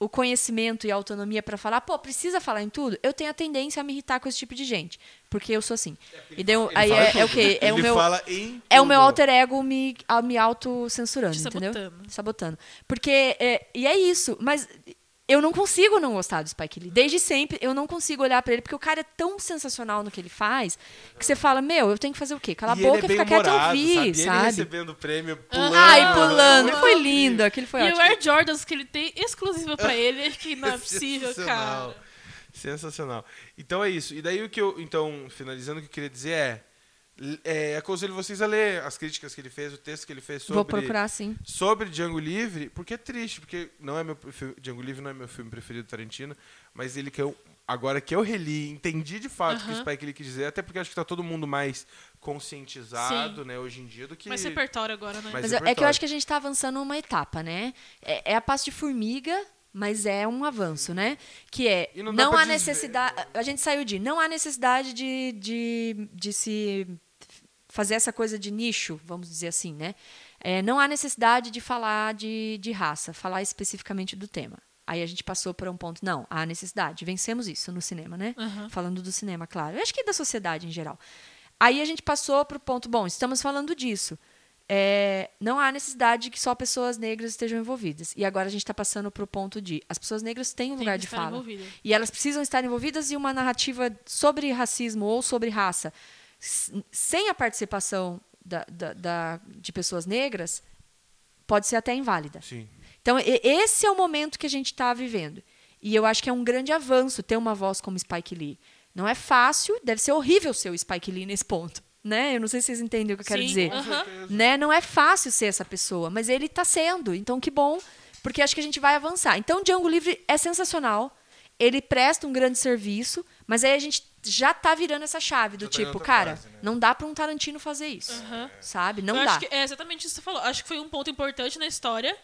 o conhecimento e a autonomia pra falar, pô, precisa falar em tudo, eu tenho a tendência a me irritar com esse tipo de gente. Porque eu sou assim. E daí eu- Ele aí fala é, tudo. é o quê? É ele o meu. fala em É o meu alter ego me, a- me autocensurando, Te entendeu? sabotando. Sabotando. Porque, é, e é isso, mas eu não consigo não gostar do Spike Lee. Desde sempre, eu não consigo olhar pra ele, porque o cara é tão sensacional no que ele faz, que você fala, meu, eu tenho que fazer o quê? Cala a E boca ele é e bem fica quieto e ouvir, sabe? Ele sabe? recebendo prêmio, pulando. Ai, pulando. Muito Foi lindo, aquele foi E ótimo. o Air Jordans que ele tem exclusivo pra ele, que não é possível, cara. Sensacional. Então é isso. E daí o que eu. Então, finalizando, o que eu queria dizer é. é aconselho vocês a ler as críticas que ele fez, o texto que ele fez sobre. Vou procurar sim. sobre Django Livre, porque é triste, porque não é meu Django Livre não é meu filme preferido do Tarantino, mas ele que eu agora que eu reli, entendi de fato o que o. Spike Lee quis dizer, até porque acho que tá todo mundo mais conscientizado, né, hoje em dia do que Mais repertório agora, né? Mas- Mas é- é que eu acho que a gente tá avançando uma etapa, né? É, é a passo de formiga, mas é um avanço, né? Que é, E não não, há desver- necessidade... A gente saiu de, não há necessidade de, de, de se fazer essa coisa de nicho, vamos dizer assim, né? É, não há necessidade de falar de, de raça, falar especificamente do tema. Aí a gente passou para um ponto, não, há necessidade. Vencemos isso no cinema, né? Aham. Falando do cinema, claro. Eu acho que da sociedade em geral. Aí a gente passou para o ponto, bom, estamos falando disso. É, não há necessidade que só pessoas negras estejam envolvidas. E agora a gente está passando para o ponto de as pessoas negras têm um Tem lugar de fala. envolvida. E elas precisam estar envolvidas em uma narrativa sobre racismo ou sobre raça, sem a participação da- da- da- de pessoas negras, pode ser até inválida. Sim. Então, e- esse é o momento que a gente está vivendo. E eu acho que é um grande avanço ter uma voz como Spike Lee. Não é fácil, deve ser horrível ser o Spike Lee nesse ponto. Né? Eu não sei se vocês entendem o que eu quero Sim, dizer. Né? Não é fácil ser essa pessoa, mas ele está sendo. Então, que bom, porque acho que a gente vai avançar. Então, Django Livre é sensacional. Ele presta um grande serviço, mas aí a gente já tá virando essa chave do Já tá tipo, cara, fase, né? não dá para um Tarantino fazer isso. Sabe? Não eu dá. acho que é exatamente isso que você falou. Acho que foi um ponto importante na história,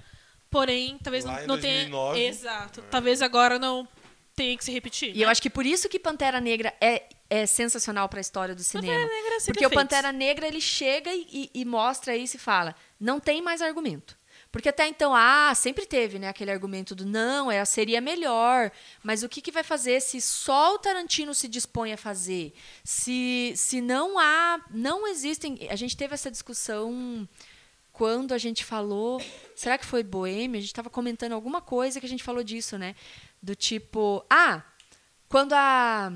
porém, talvez Lá não, em não 2009. tenha. Exato. Talvez agora não tenha que se repetir. E eu né? acho que por isso que Pantera Negra é, é sensacional para a história do cinema. Negra é Porque o. Pantera Negra ele chega e, e- mostra isso e fala: não tem mais argumento. Porque até então, ah, sempre teve né, aquele argumento do não, é, seria melhor. Mas o que, que vai fazer se só o Tarantino se dispõe a fazer? Se, se não há. Não existem. A gente teve essa discussão quando a gente falou. Será que foi Boêmia? A gente estava comentando alguma coisa que a gente falou disso, né? Do tipo. Ah, quando a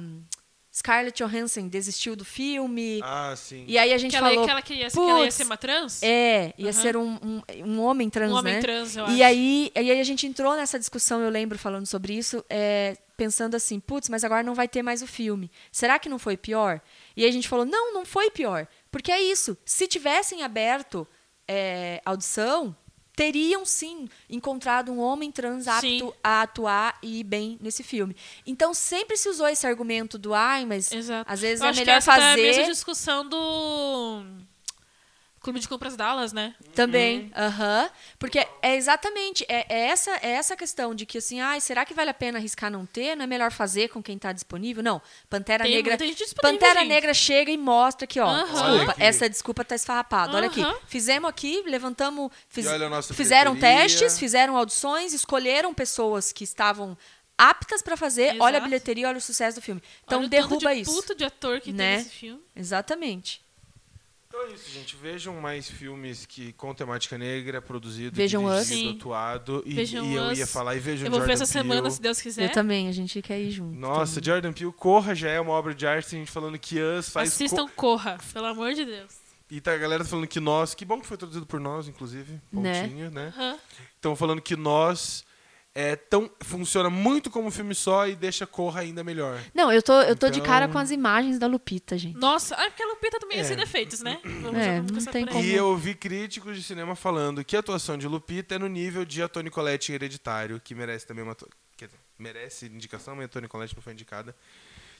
Scarlett Johansson desistiu do filme. Ah, sim. E aí a gente que, ela, falou. que, ela queria, que ela ia "Putz, ser uma trans? É, ia Aham. ser um, um, um homem trans, Um homem né? trans, eu e acho. aí, e aí a gente entrou nessa discussão, eu lembro, falando sobre isso, é, pensando assim, putz, mas agora não vai ter mais o filme. Será que não foi pior? E aí a gente falou, não, não foi pior. Porque é isso. Se tivessem aberto é, audição, teriam sim encontrado um homem trans apto Sim. a atuar e ir bem nesse filme. Então sempre se usou esse argumento do ai, mas Exato. às vezes Eu é melhor essa tá a mesma fazer. discussão do Clube de Compras Dallas, né? Também, aham. Porque é exatamente, é, é essa, é essa questão de que assim, ai, será que vale a pena arriscar não ter? Não é melhor fazer com quem está disponível? Não. Pantera Tem Negra. muita gente disponível, Pantera gente. Negra chega e mostra que, ó, Aham. desculpa, aqui. essa desculpa tá esfarrapada. Olha aqui. Fizemos aqui, levantamos, fiz- E olha a nossa fizeram bilheteria. testes, fizeram audições, escolheram pessoas que estavam aptas para fazer. Olha a Exato. bilheteria, olha o sucesso do filme. Então Olha o tanto derruba de isso. puto de ator que né? tem nesse filme. Exatamente. Então é isso, gente. Vejam mais filmes que com temática negra, produzido, Vejam Us. dirigido, Sim. atuado. E, Vejam e eu Us. ia falar, e vejam Eu vou ver Jordan essa Peele. semana, se Deus quiser. Eu também, a gente quer ir junto. Nossa, também. Jordan Peele, Corra já é uma obra de arte, tem gente falando que Us faz... Assistam Corra, pelo amor de Deus. E tá a galera falando que nós... Que bom que foi traduzido por nós, inclusive. Né? Pontinho, né? Aham. Estão falando que nós... É tão, funciona muito como filme só e deixa Corra ainda melhor. Não, eu tô, eu tô de Então- cara com as imagens da Lupita, gente. Nossa, ah, aquela Lupita também ia É. ser defeitos, né? Vamos, É, não tem como. E eu ouvi críticos de cinema falando que a atuação de Lupita é no nível de a Toni Collette em Hereditário, que merece também uma... Quer dizer, merece indicação, mas a Toni Collette não foi indicada.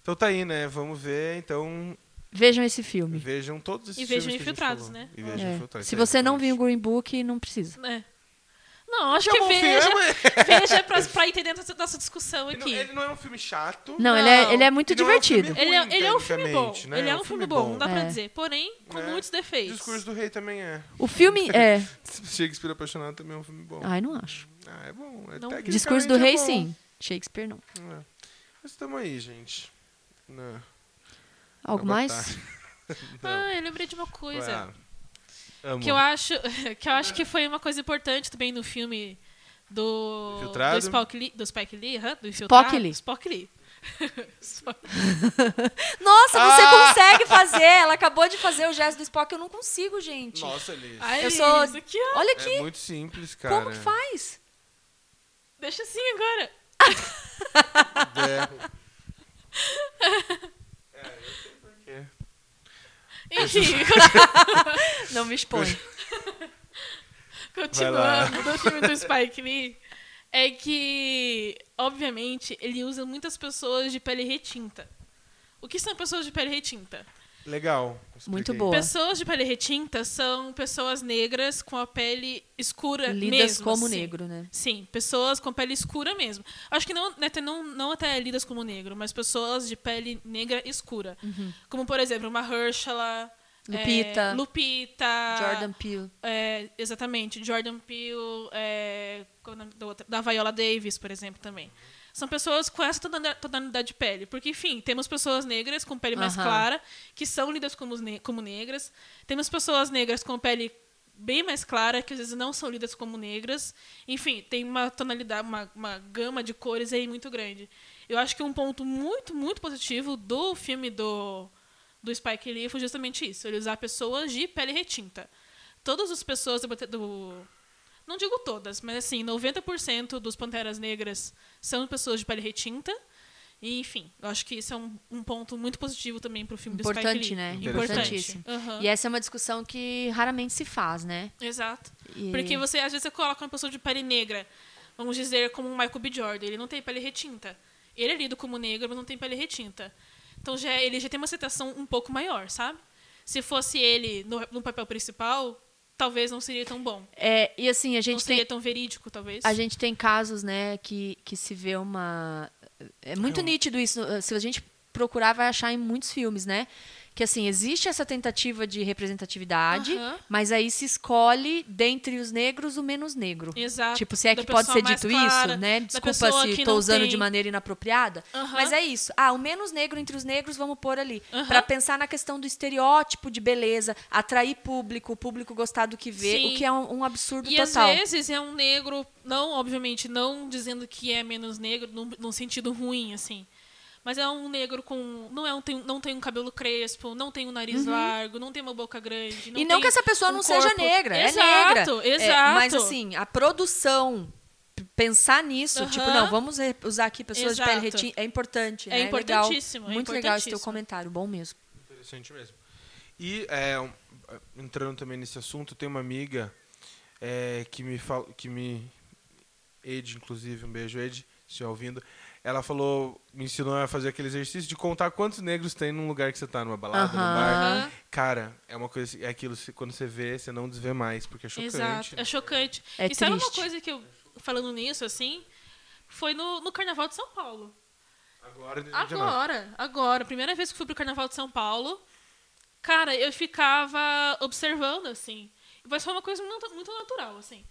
Então tá aí, né? Vamos ver. Então Vejam esse filme. vejam todos esses E vejam filmes que a falou. né? E vejam É. Infiltrados. Se Isso aí, você não viu o. Green Book, não precisa. É. Não, acho É que um bom veja, filme. veja pra, pra entender essa nossa discussão Ele não, aqui. ele não é um filme chato. Não, ele, é, Não. ele é muito não é um divertido. Ele é, ele é um filme bom. né? Ele é um filme bom, não dá pra É. dizer. Porém, com É. muitos defeitos. Discurso do Rei também é. O filme é. Shakespeare Apaixonado também é um filme bom. Ai, não acho. Ah, é bom. É Não. Discurso do é Rei, sim. Shakespeare, não. É. Mas estamos aí, gente. Não. Algo Vai mais? Ah, eu lembrei de uma coisa. Ah, amo. Que eu acho que eu acho que foi uma coisa importante também no filme do Infiltrado? do Spike Lee, do Spike Lee, aham, do Infiltrado. Lee. Spock Lee. Spock- Nossa, você Ah! consegue fazer! Ela acabou de fazer o gesto do Spock, eu não consigo, gente. Nossa, Liz. Ai, Eu sou- isso aqui, ó. Olha É aqui, muito simples, cara. como que faz? Deixa assim agora. É. É, eu sei por quê. Enfim, Não me expõe. continuando do filme do Spike Lee, é que, obviamente, ele usa muitas pessoas de pele retinta. O que são pessoas de pele retinta? Legal. Muito boa. Pessoas de pele retinta são pessoas negras com a pele escura Lidas mesmo. como assim. negro, né? Sim, pessoas com pele escura mesmo. Acho que não, né, até não, não até lidas como negro, mas pessoas de pele negra escura. Como, por exemplo, uma Herschela. Uhum. Lupita. é, Lupita. Jordan Peele. é, exatamente. Jordan Peele. É, qual é o nome da outra? Da Viola Davis, por exemplo, também. São pessoas com essa tonalidade- de pele. Porque, enfim, temos pessoas negras com pele mais Aham. clara, que são lidas como, como negras. Temos pessoas negras com pele bem mais clara, que às vezes não são lidas como negras. Enfim, tem uma tonalidade, uma, uma gama de cores aí muito grande. Eu acho que um ponto muito, muito positivo do filme do, do Spike Lee foi justamente isso. Ele usar pessoas de pele retinta. Todas as pessoas do, do não digo todas, mas assim, 90% dos Panteras Negras são pessoas de pele retinta. E, enfim, eu acho que isso é um, um ponto muito positivo também pro filme do Spike Importante, Lee. né? Importantíssimo. Aham. E essa é uma discussão que raramente se faz, né? Exato. E- Porque você, às vezes, você coloca uma pessoa de pele negra, vamos dizer, como o Michael B. Jordan, ele não tem pele retinta. Ele é lido como negro, mas não tem pele retinta. Então já, ele já tem uma aceitação um pouco maior, sabe? Se fosse ele no, no papel principal, talvez não seria tão bom. É, e assim, a Não gente seria tem, tão verídico, talvez. a gente tem casos, né, que, que se vê uma. É muito É um- nítido isso. Se a gente procurar, vai achar em muitos filmes, né? Que assim, existe essa tentativa de representatividade, mas aí se escolhe dentre os negros o menos negro. Exato. Tipo, se é Da que pode ser dito clara, isso, né? Desculpa se estou usando tem- de maneira inapropriada. Mas é isso. Ah, o menos negro entre os negros vamos pôr ali. Aham. Pra pensar na questão do estereótipo de beleza, atrair público, o público gostar do que vê, Sim. o que é um, um absurdo E total. às vezes é um negro, não, obviamente, não dizendo que é menos negro num, num sentido ruim, assim. Mas é um negro com. Não, é um, tem, não tem um cabelo crespo, não tem um nariz largo, não tem uma boca grande. Não Uhum. e não tem que essa pessoa um não seja corpo- negra, é Exato, negra. É, Exato, mas assim, a produção, pensar nisso, Aham. tipo, não, vamos usar aqui pessoas de pele Exato. retinta, é importante, É né? importantíssimo, Legal. é Muito legal esse teu importantíssimo. comentário, bom mesmo. Interessante mesmo. E é, entrando também nesse assunto, tem uma amiga é, que me fala, que me Ed, inclusive, um beijo Ed, se estiver ouvindo. Ela falou, me ensinou a fazer aquele exercício de contar quantos negros tem num lugar que você tá, numa balada, num Aham. bar. Cara, é uma coisa, é aquilo, quando você vê, você não desvê mais, porque é chocante. Exato, né? é chocante. É e sabe uma triste. coisa que eu, falando nisso, assim, foi no, no Carnaval de São Paulo. Agora, em 2019. Agora, agora. Primeira vez que fui pro Carnaval de São Paulo, cara, eu ficava observando, assim. Mas foi uma coisa muito, muito natural, assim.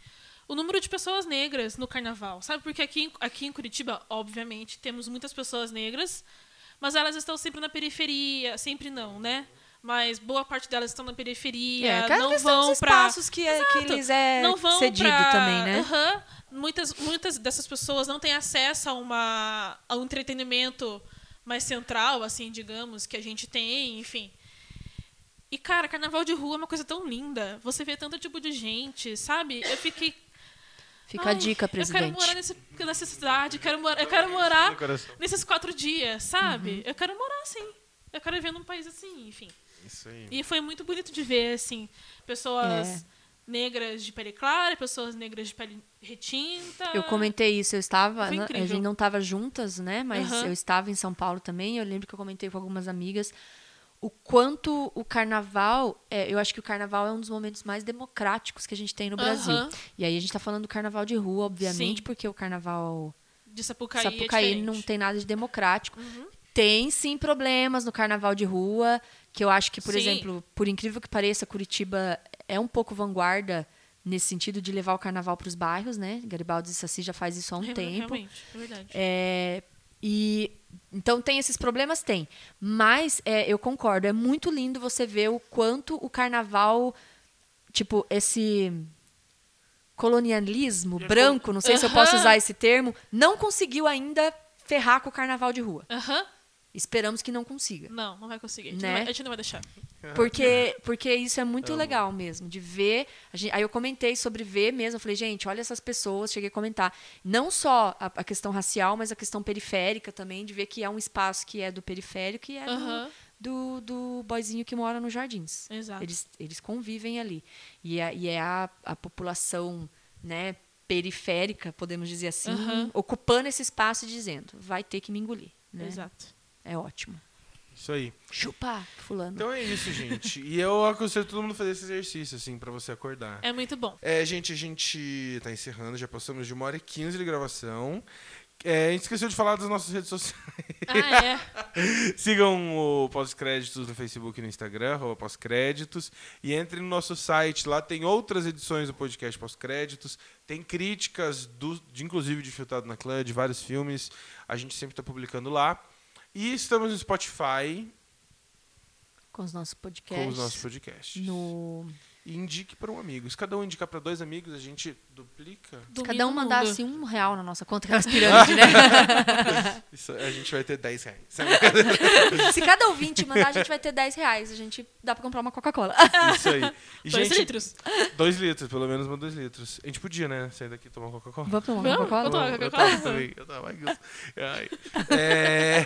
O número de pessoas negras no Carnaval, sabe? Porque aqui, em- aqui em Curitiba, obviamente, temos muitas pessoas negras, mas elas estão sempre na periferia, sempre não, né? Mas boa parte delas estão na periferia, É, não vão pra espaços que, é- que Exato. lhes é não vão cedido pra- também, né? Aham. Muitas, muitas dessas pessoas não têm acesso a, uma, a um entretenimento mais central, assim, digamos, que a gente tem, enfim. E, cara, carnaval de rua é uma coisa tão linda. Você vê tanto tipo de gente, sabe? Eu fiquei. Fica a "Ai, dica, Eu presidente. quero morar nesse, nessa cidade, quero morar, eu quero morar nesses quatro dias, sabe? Uhum. Eu quero morar assim. Eu quero viver num país assim, enfim. Isso aí. E foi muito bonito de ver, assim, pessoas É. negras de pele clara, pessoas negras de pele retinta. Eu comentei isso, eu estava, Foi na- a gente não estava juntas, né? Mas Aham. eu estava em São Paulo também. Eu lembro que eu comentei com algumas amigas o quanto o carnaval, é, eu acho que o carnaval é um dos momentos mais democráticos que a gente tem no Brasil. Aham. E aí a gente está falando do carnaval de rua, obviamente, Sim. porque o carnaval De Sapucaí, Sapucaí é não tem nada de democrático. Uhum. Tem sim problemas no carnaval de rua, que eu acho que, por Sim. exemplo, por incrível que pareça, Curitiba é um pouco vanguarda nesse sentido de levar o carnaval para os bairros, né? Garibaldi e Saci já faz isso há um Real- tempo. Realmente, é verdade. É, e então tem esses problemas, tem. Mas é, eu concordo, é muito lindo você ver o quanto o carnaval, tipo, esse colonialismo branco, não sei se eu posso usar esse termo, não conseguiu ainda ferrar com o carnaval de rua. Aham. Esperamos que não consiga. Não, não vai conseguir. A gente, Né? não, vai, a gente não vai deixar. Porque, porque isso é muito legal mesmo, de ver. a gente- aí eu comentei sobre ver mesmo. Eu falei, gente, olha essas pessoas. Cheguei a comentar. Não só a, a questão racial, mas a questão periférica também, de ver que é um espaço que é do periférico e é do- Aham. do, do boyzinho que mora nos jardins. Exato. Eles, eles convivem ali. E é, e é a, a população né, periférica, podemos dizer assim, Aham. ocupando esse espaço e dizendo, vai ter que me engolir. Né? Exato. É ótimo. Isso aí. Chupa, fulano. Então é isso, gente. E eu aconselho todo mundo a fazer esse exercício, assim, pra você acordar. É muito bom. É, gente, a gente tá encerrando, já passamos de uma hora e quinze de gravação. É, a gente esqueceu de falar das nossas redes sociais. Ah, é. Sigam o Pós-Créditos no Facebook e no Instagram, Pós-Créditos. E entre no nosso site, lá tem outras edições do podcast Pós-Créditos. Tem críticas, do, de, inclusive de Filtrado na Clã, de vários filmes. A gente sempre está publicando lá. E estamos no Spotify Com os nossos podcasts. com os nossos podcasts. No... E indique para um amigo. Se cada um indicar para dois amigos, a gente duplica. Se cada um mandasse mundo. um real na nossa conta, aquelas pirâmides, né? Isso, a gente vai ter 10 reais. Se cada ouvinte mandar, a gente vai ter 10 reais. A gente dá pra comprar uma Coca-Cola. Isso aí. E, Dois gente, litros. Dois litros, pelo menos uma dois litros. A gente podia, né? Sair daqui e tomar uma Coca-Cola. Vamos tomar uma Vamos? Coca-Cola? Vou tomar Eu Coca-Cola? tava também. Eu tava, ai, Deus. Ai. É,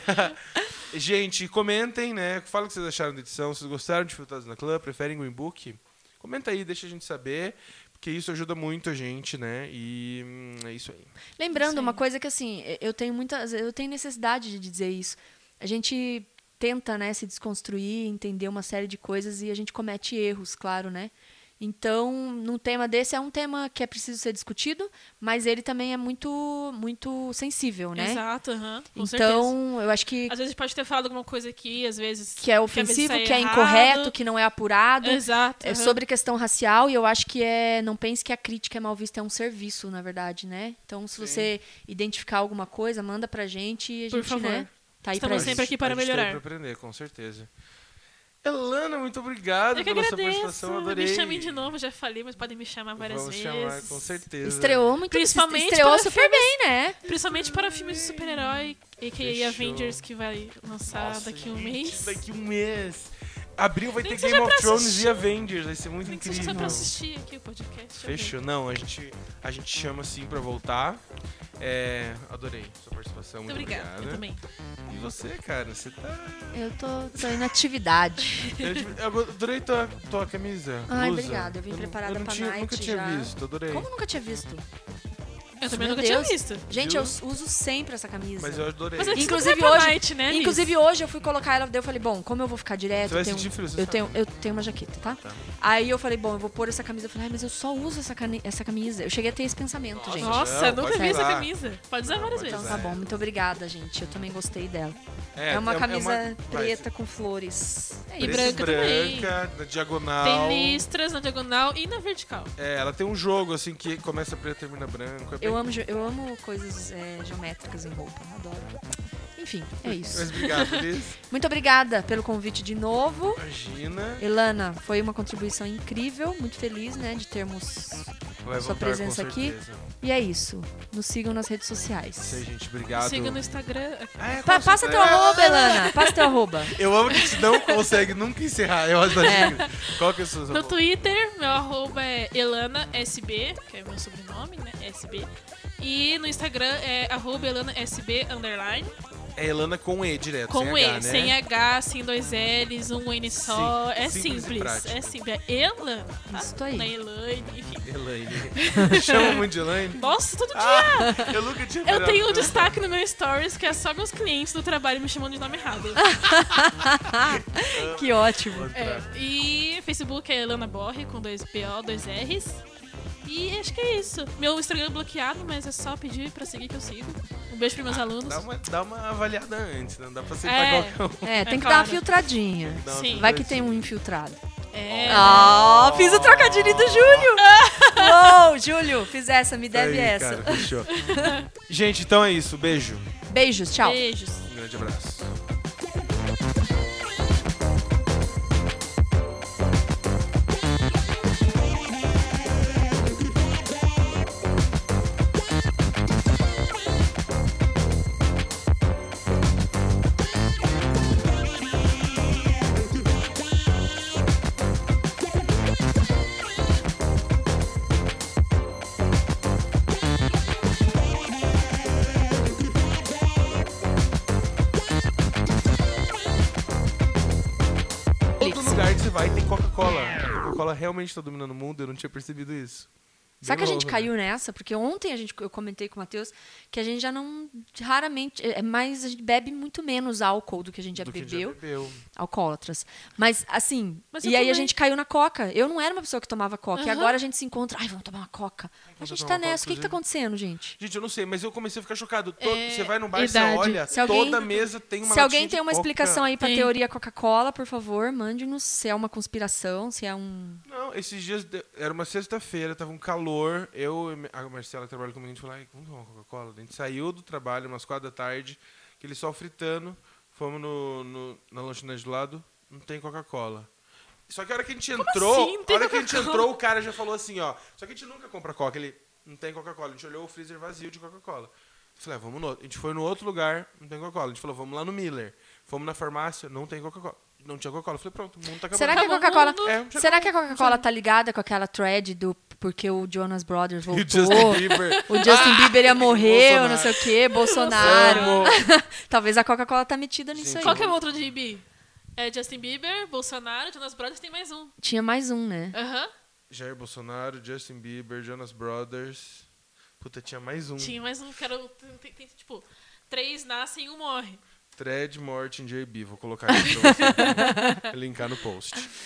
Gente, comentem, né? Fala o que vocês acharam da edição. Vocês gostaram de Filtrados na Clã, preferem Green Book? Comenta aí, deixa a gente saber. Porque isso ajuda muito a gente, né? E hum, é isso aí. Lembrando, Sim. uma coisa que assim, eu tenho muitas. Eu tenho necessidade de dizer isso. A gente tenta, né, se desconstruir, entender uma série de coisas e a gente comete erros, claro, né? Então, num tema desse é um tema que é preciso ser discutido, mas ele também é muito muito sensível, né? Exato, aham. com certeza. então, eu acho que Às vezes pode ter falado alguma coisa aqui, às vezes. que é ofensivo, sai que é errado. incorreto, que não é apurado. Exato. É aham. sobre questão racial e eu acho que é. Não pense que a crítica é mal vista, é um serviço, na verdade, né? Então, se Sim. você identificar alguma coisa, manda pra gente e a Por gente, favor. né? Tá aí Estamos pra sempre aqui para a gente tá aí melhorar. pra aprender, com certeza. Elana, muito obrigado Eu que pela sua agradeço. participação. Adorei. Me chamem de novo, já falei, mas podem me chamar várias Vamos vezes. chamar, com certeza. Estreou muito Principalmente Estreou para super bem, né? Principalmente para filmes de super-herói, a.k.a. Fechou. Avengers, que vai lançar Nossa, daqui a um gente, mês. Daqui um mês. Abril vai Nem ter Game of Thrones assistir. e Avengers. Vai ser muito Nem que seja incrível. pra assistir aqui o podcast. Fechou. Não, a gente, a gente chama sim pra voltar. É, adorei sua participação. Muito Muito, obrigada. Eu obrigada. também. E você, cara? Você tá. Eu tô, tô em atividade. Eu eu adorei tua, tua camisa. Ai, blusa. obrigada, eu vim não- preparada eu não pra tinha, night Nunca tinha já. visto, adorei. Como nunca tinha visto? Eu também Meu nunca Deus. tinha visto. Gente, Viu? eu uso sempre essa camisa. Mas eu adorei. Mas é que Inclusive pra hoje- night, né, Liz? Inclusive hoje eu fui colocar ela, daí eu falei, bom, como eu vou ficar direto, Você vai eu tenho, sentir frio, você eu sabe. tenho, eu tenho uma jaqueta, tá? Tá. Aí eu falei, bom, eu vou pôr essa camisa. Eu falei, ai, mas eu só uso essa, cani- essa camisa. Eu cheguei a ter esse pensamento, Nossa, gente. Nossa, Não, eu nunca pode vi essa usar. camisa. Pode usar Não, várias pode Então vezes. tá bom, muito obrigada, gente. Eu também gostei dela. É, É, uma é- é camisa preta com flores. É E isso. branca também. branca, na diagonal. Tem listras na diagonal e na vertical. É, ela tem um jogo assim que começa preto e termina branco. É Eu amo, eu amo coisas é, geométricas em roupa. Adoro. Enfim, é isso. Mas obrigado, Liz. Muito obrigada pelo convite de novo. Imagina. Elana, foi uma contribuição incrível. Muito feliz, né, de termos. Vai Sua presença aqui. E é isso. Nos sigam nas redes Isso aí, sociais. gente. Obrigado. Siga no Instagram. Ah, é, Pa- passa teu arroba, Elana. Passa teu arroba. Eu amo que você não consegue nunca encerrar. Eu acho É. Qual que é o seu No Twitter, meu arroba é ElanaSB, que é meu sobrenome, né? SB. E no Instagram é arroba ElanaSB underline. É Elana com E direto, Com sem E, H, né? sem H, sem dois L's, um N só. Sim, é simples simples. É simples. É tá? Isso aí. Não é Elaine, enfim. Elaine. Chama muito de Elaine? Nossa, todo dia! Ah, eu nunca tinha Eu tenho um destaque no meu stories que é só meus clientes do trabalho me chamando de nome errado. que ótimo. É, e Facebook é Elana Borre, com dois BO, dois R's. E acho que é isso. Meu Instagram é bloqueado, mas é só pedir pra seguir que eu sigo. Um beijo pros meus alunos. Dá uma, dá uma avaliada antes, não dá pra aceitar É. qualquer um. É, tem É que dar uma claro. filtradinha. Dá uma Sim. Vai que tem um infiltrado. É. Ah, fiz o trocadilho do Júlio. Uou, Júlio, fiz essa, me deve Aí, essa. cara, fechou. Gente, então é isso. Beijo. Beijos, tchau. Beijos. Um grande abraço. Realmente tá dominando o mundo, eu não tinha percebido isso. Sabe que a Bem gente né? caiu nessa? Porque ontem a gente, eu comentei com o Matheus que a gente já não. Raramente. É mais. A gente bebe muito menos álcool do que a gente já Do que bebeu. bebeu. Alcoólatras. Mas, assim. Mas e aí a também. gente caiu na coca. Eu não era uma pessoa que tomava coca. E Aham. agora a gente se encontra. Ai, vamos tomar uma coca. A gente tá nessa. O que, que tá acontecendo, gente? Gente, eu não sei, mas eu comecei a ficar chocado. É, você vai num bar, você idade. olha, Se alguém- toda mesa tem uma Se alguém tem uma Coca. explicação aí pra Tem. teoria Coca-Cola, por favor, mande-nos se é uma conspiração, se é um. Não, esses dias, de- era uma sexta-feira, tava um calor. Eu e a Marcela que trabalha comigo, a gente falou, "Ai, vamos tomar uma Coca-Cola. A gente saiu do trabalho, umas quatro da tarde, aquele sol fritando, fomos no, no, na lanchonete do lado, não tem Coca-Cola. Só que a hora que a gente entrou, assim? A hora que a gente entrou, o cara já falou assim, ó. Só que a gente nunca compra Coca. Ele, não tem Coca-Cola. A gente olhou o freezer vazio de Coca-Cola. Falei, ah, vamos no outro. A gente foi no outro lugar, não tem Coca-Cola. A gente falou, vamos lá no Miller. Fomos na farmácia, não tem Coca-Cola. Não tinha Coca-Cola. Eu falei, pronto, o mundo tá acabando. Será que a Coca-Cola. É, Será que a Coca-Cola tá ligada com aquela thread do porque o Jonas Brothers E o voltou? Justin Bieber. O Justin Bieber ia morrer, ou não sei o quê, Bolsonaro. Talvez a Coca-Cola tá metida nisso Gente, aí. Qual que é o outro de IB? É Justin Bieber, Bolsonaro, Jonas Brothers, tem mais um. Tinha mais um, né? Aham. Jair Bolsonaro, Justin Bieber, Jonas Brothers. Puta, tinha mais um. Tinha mais um. Quero, tem, tem, tipo, três nascem e um morre. Thread Morton JB. Vou colocar aqui pra você linkar no post.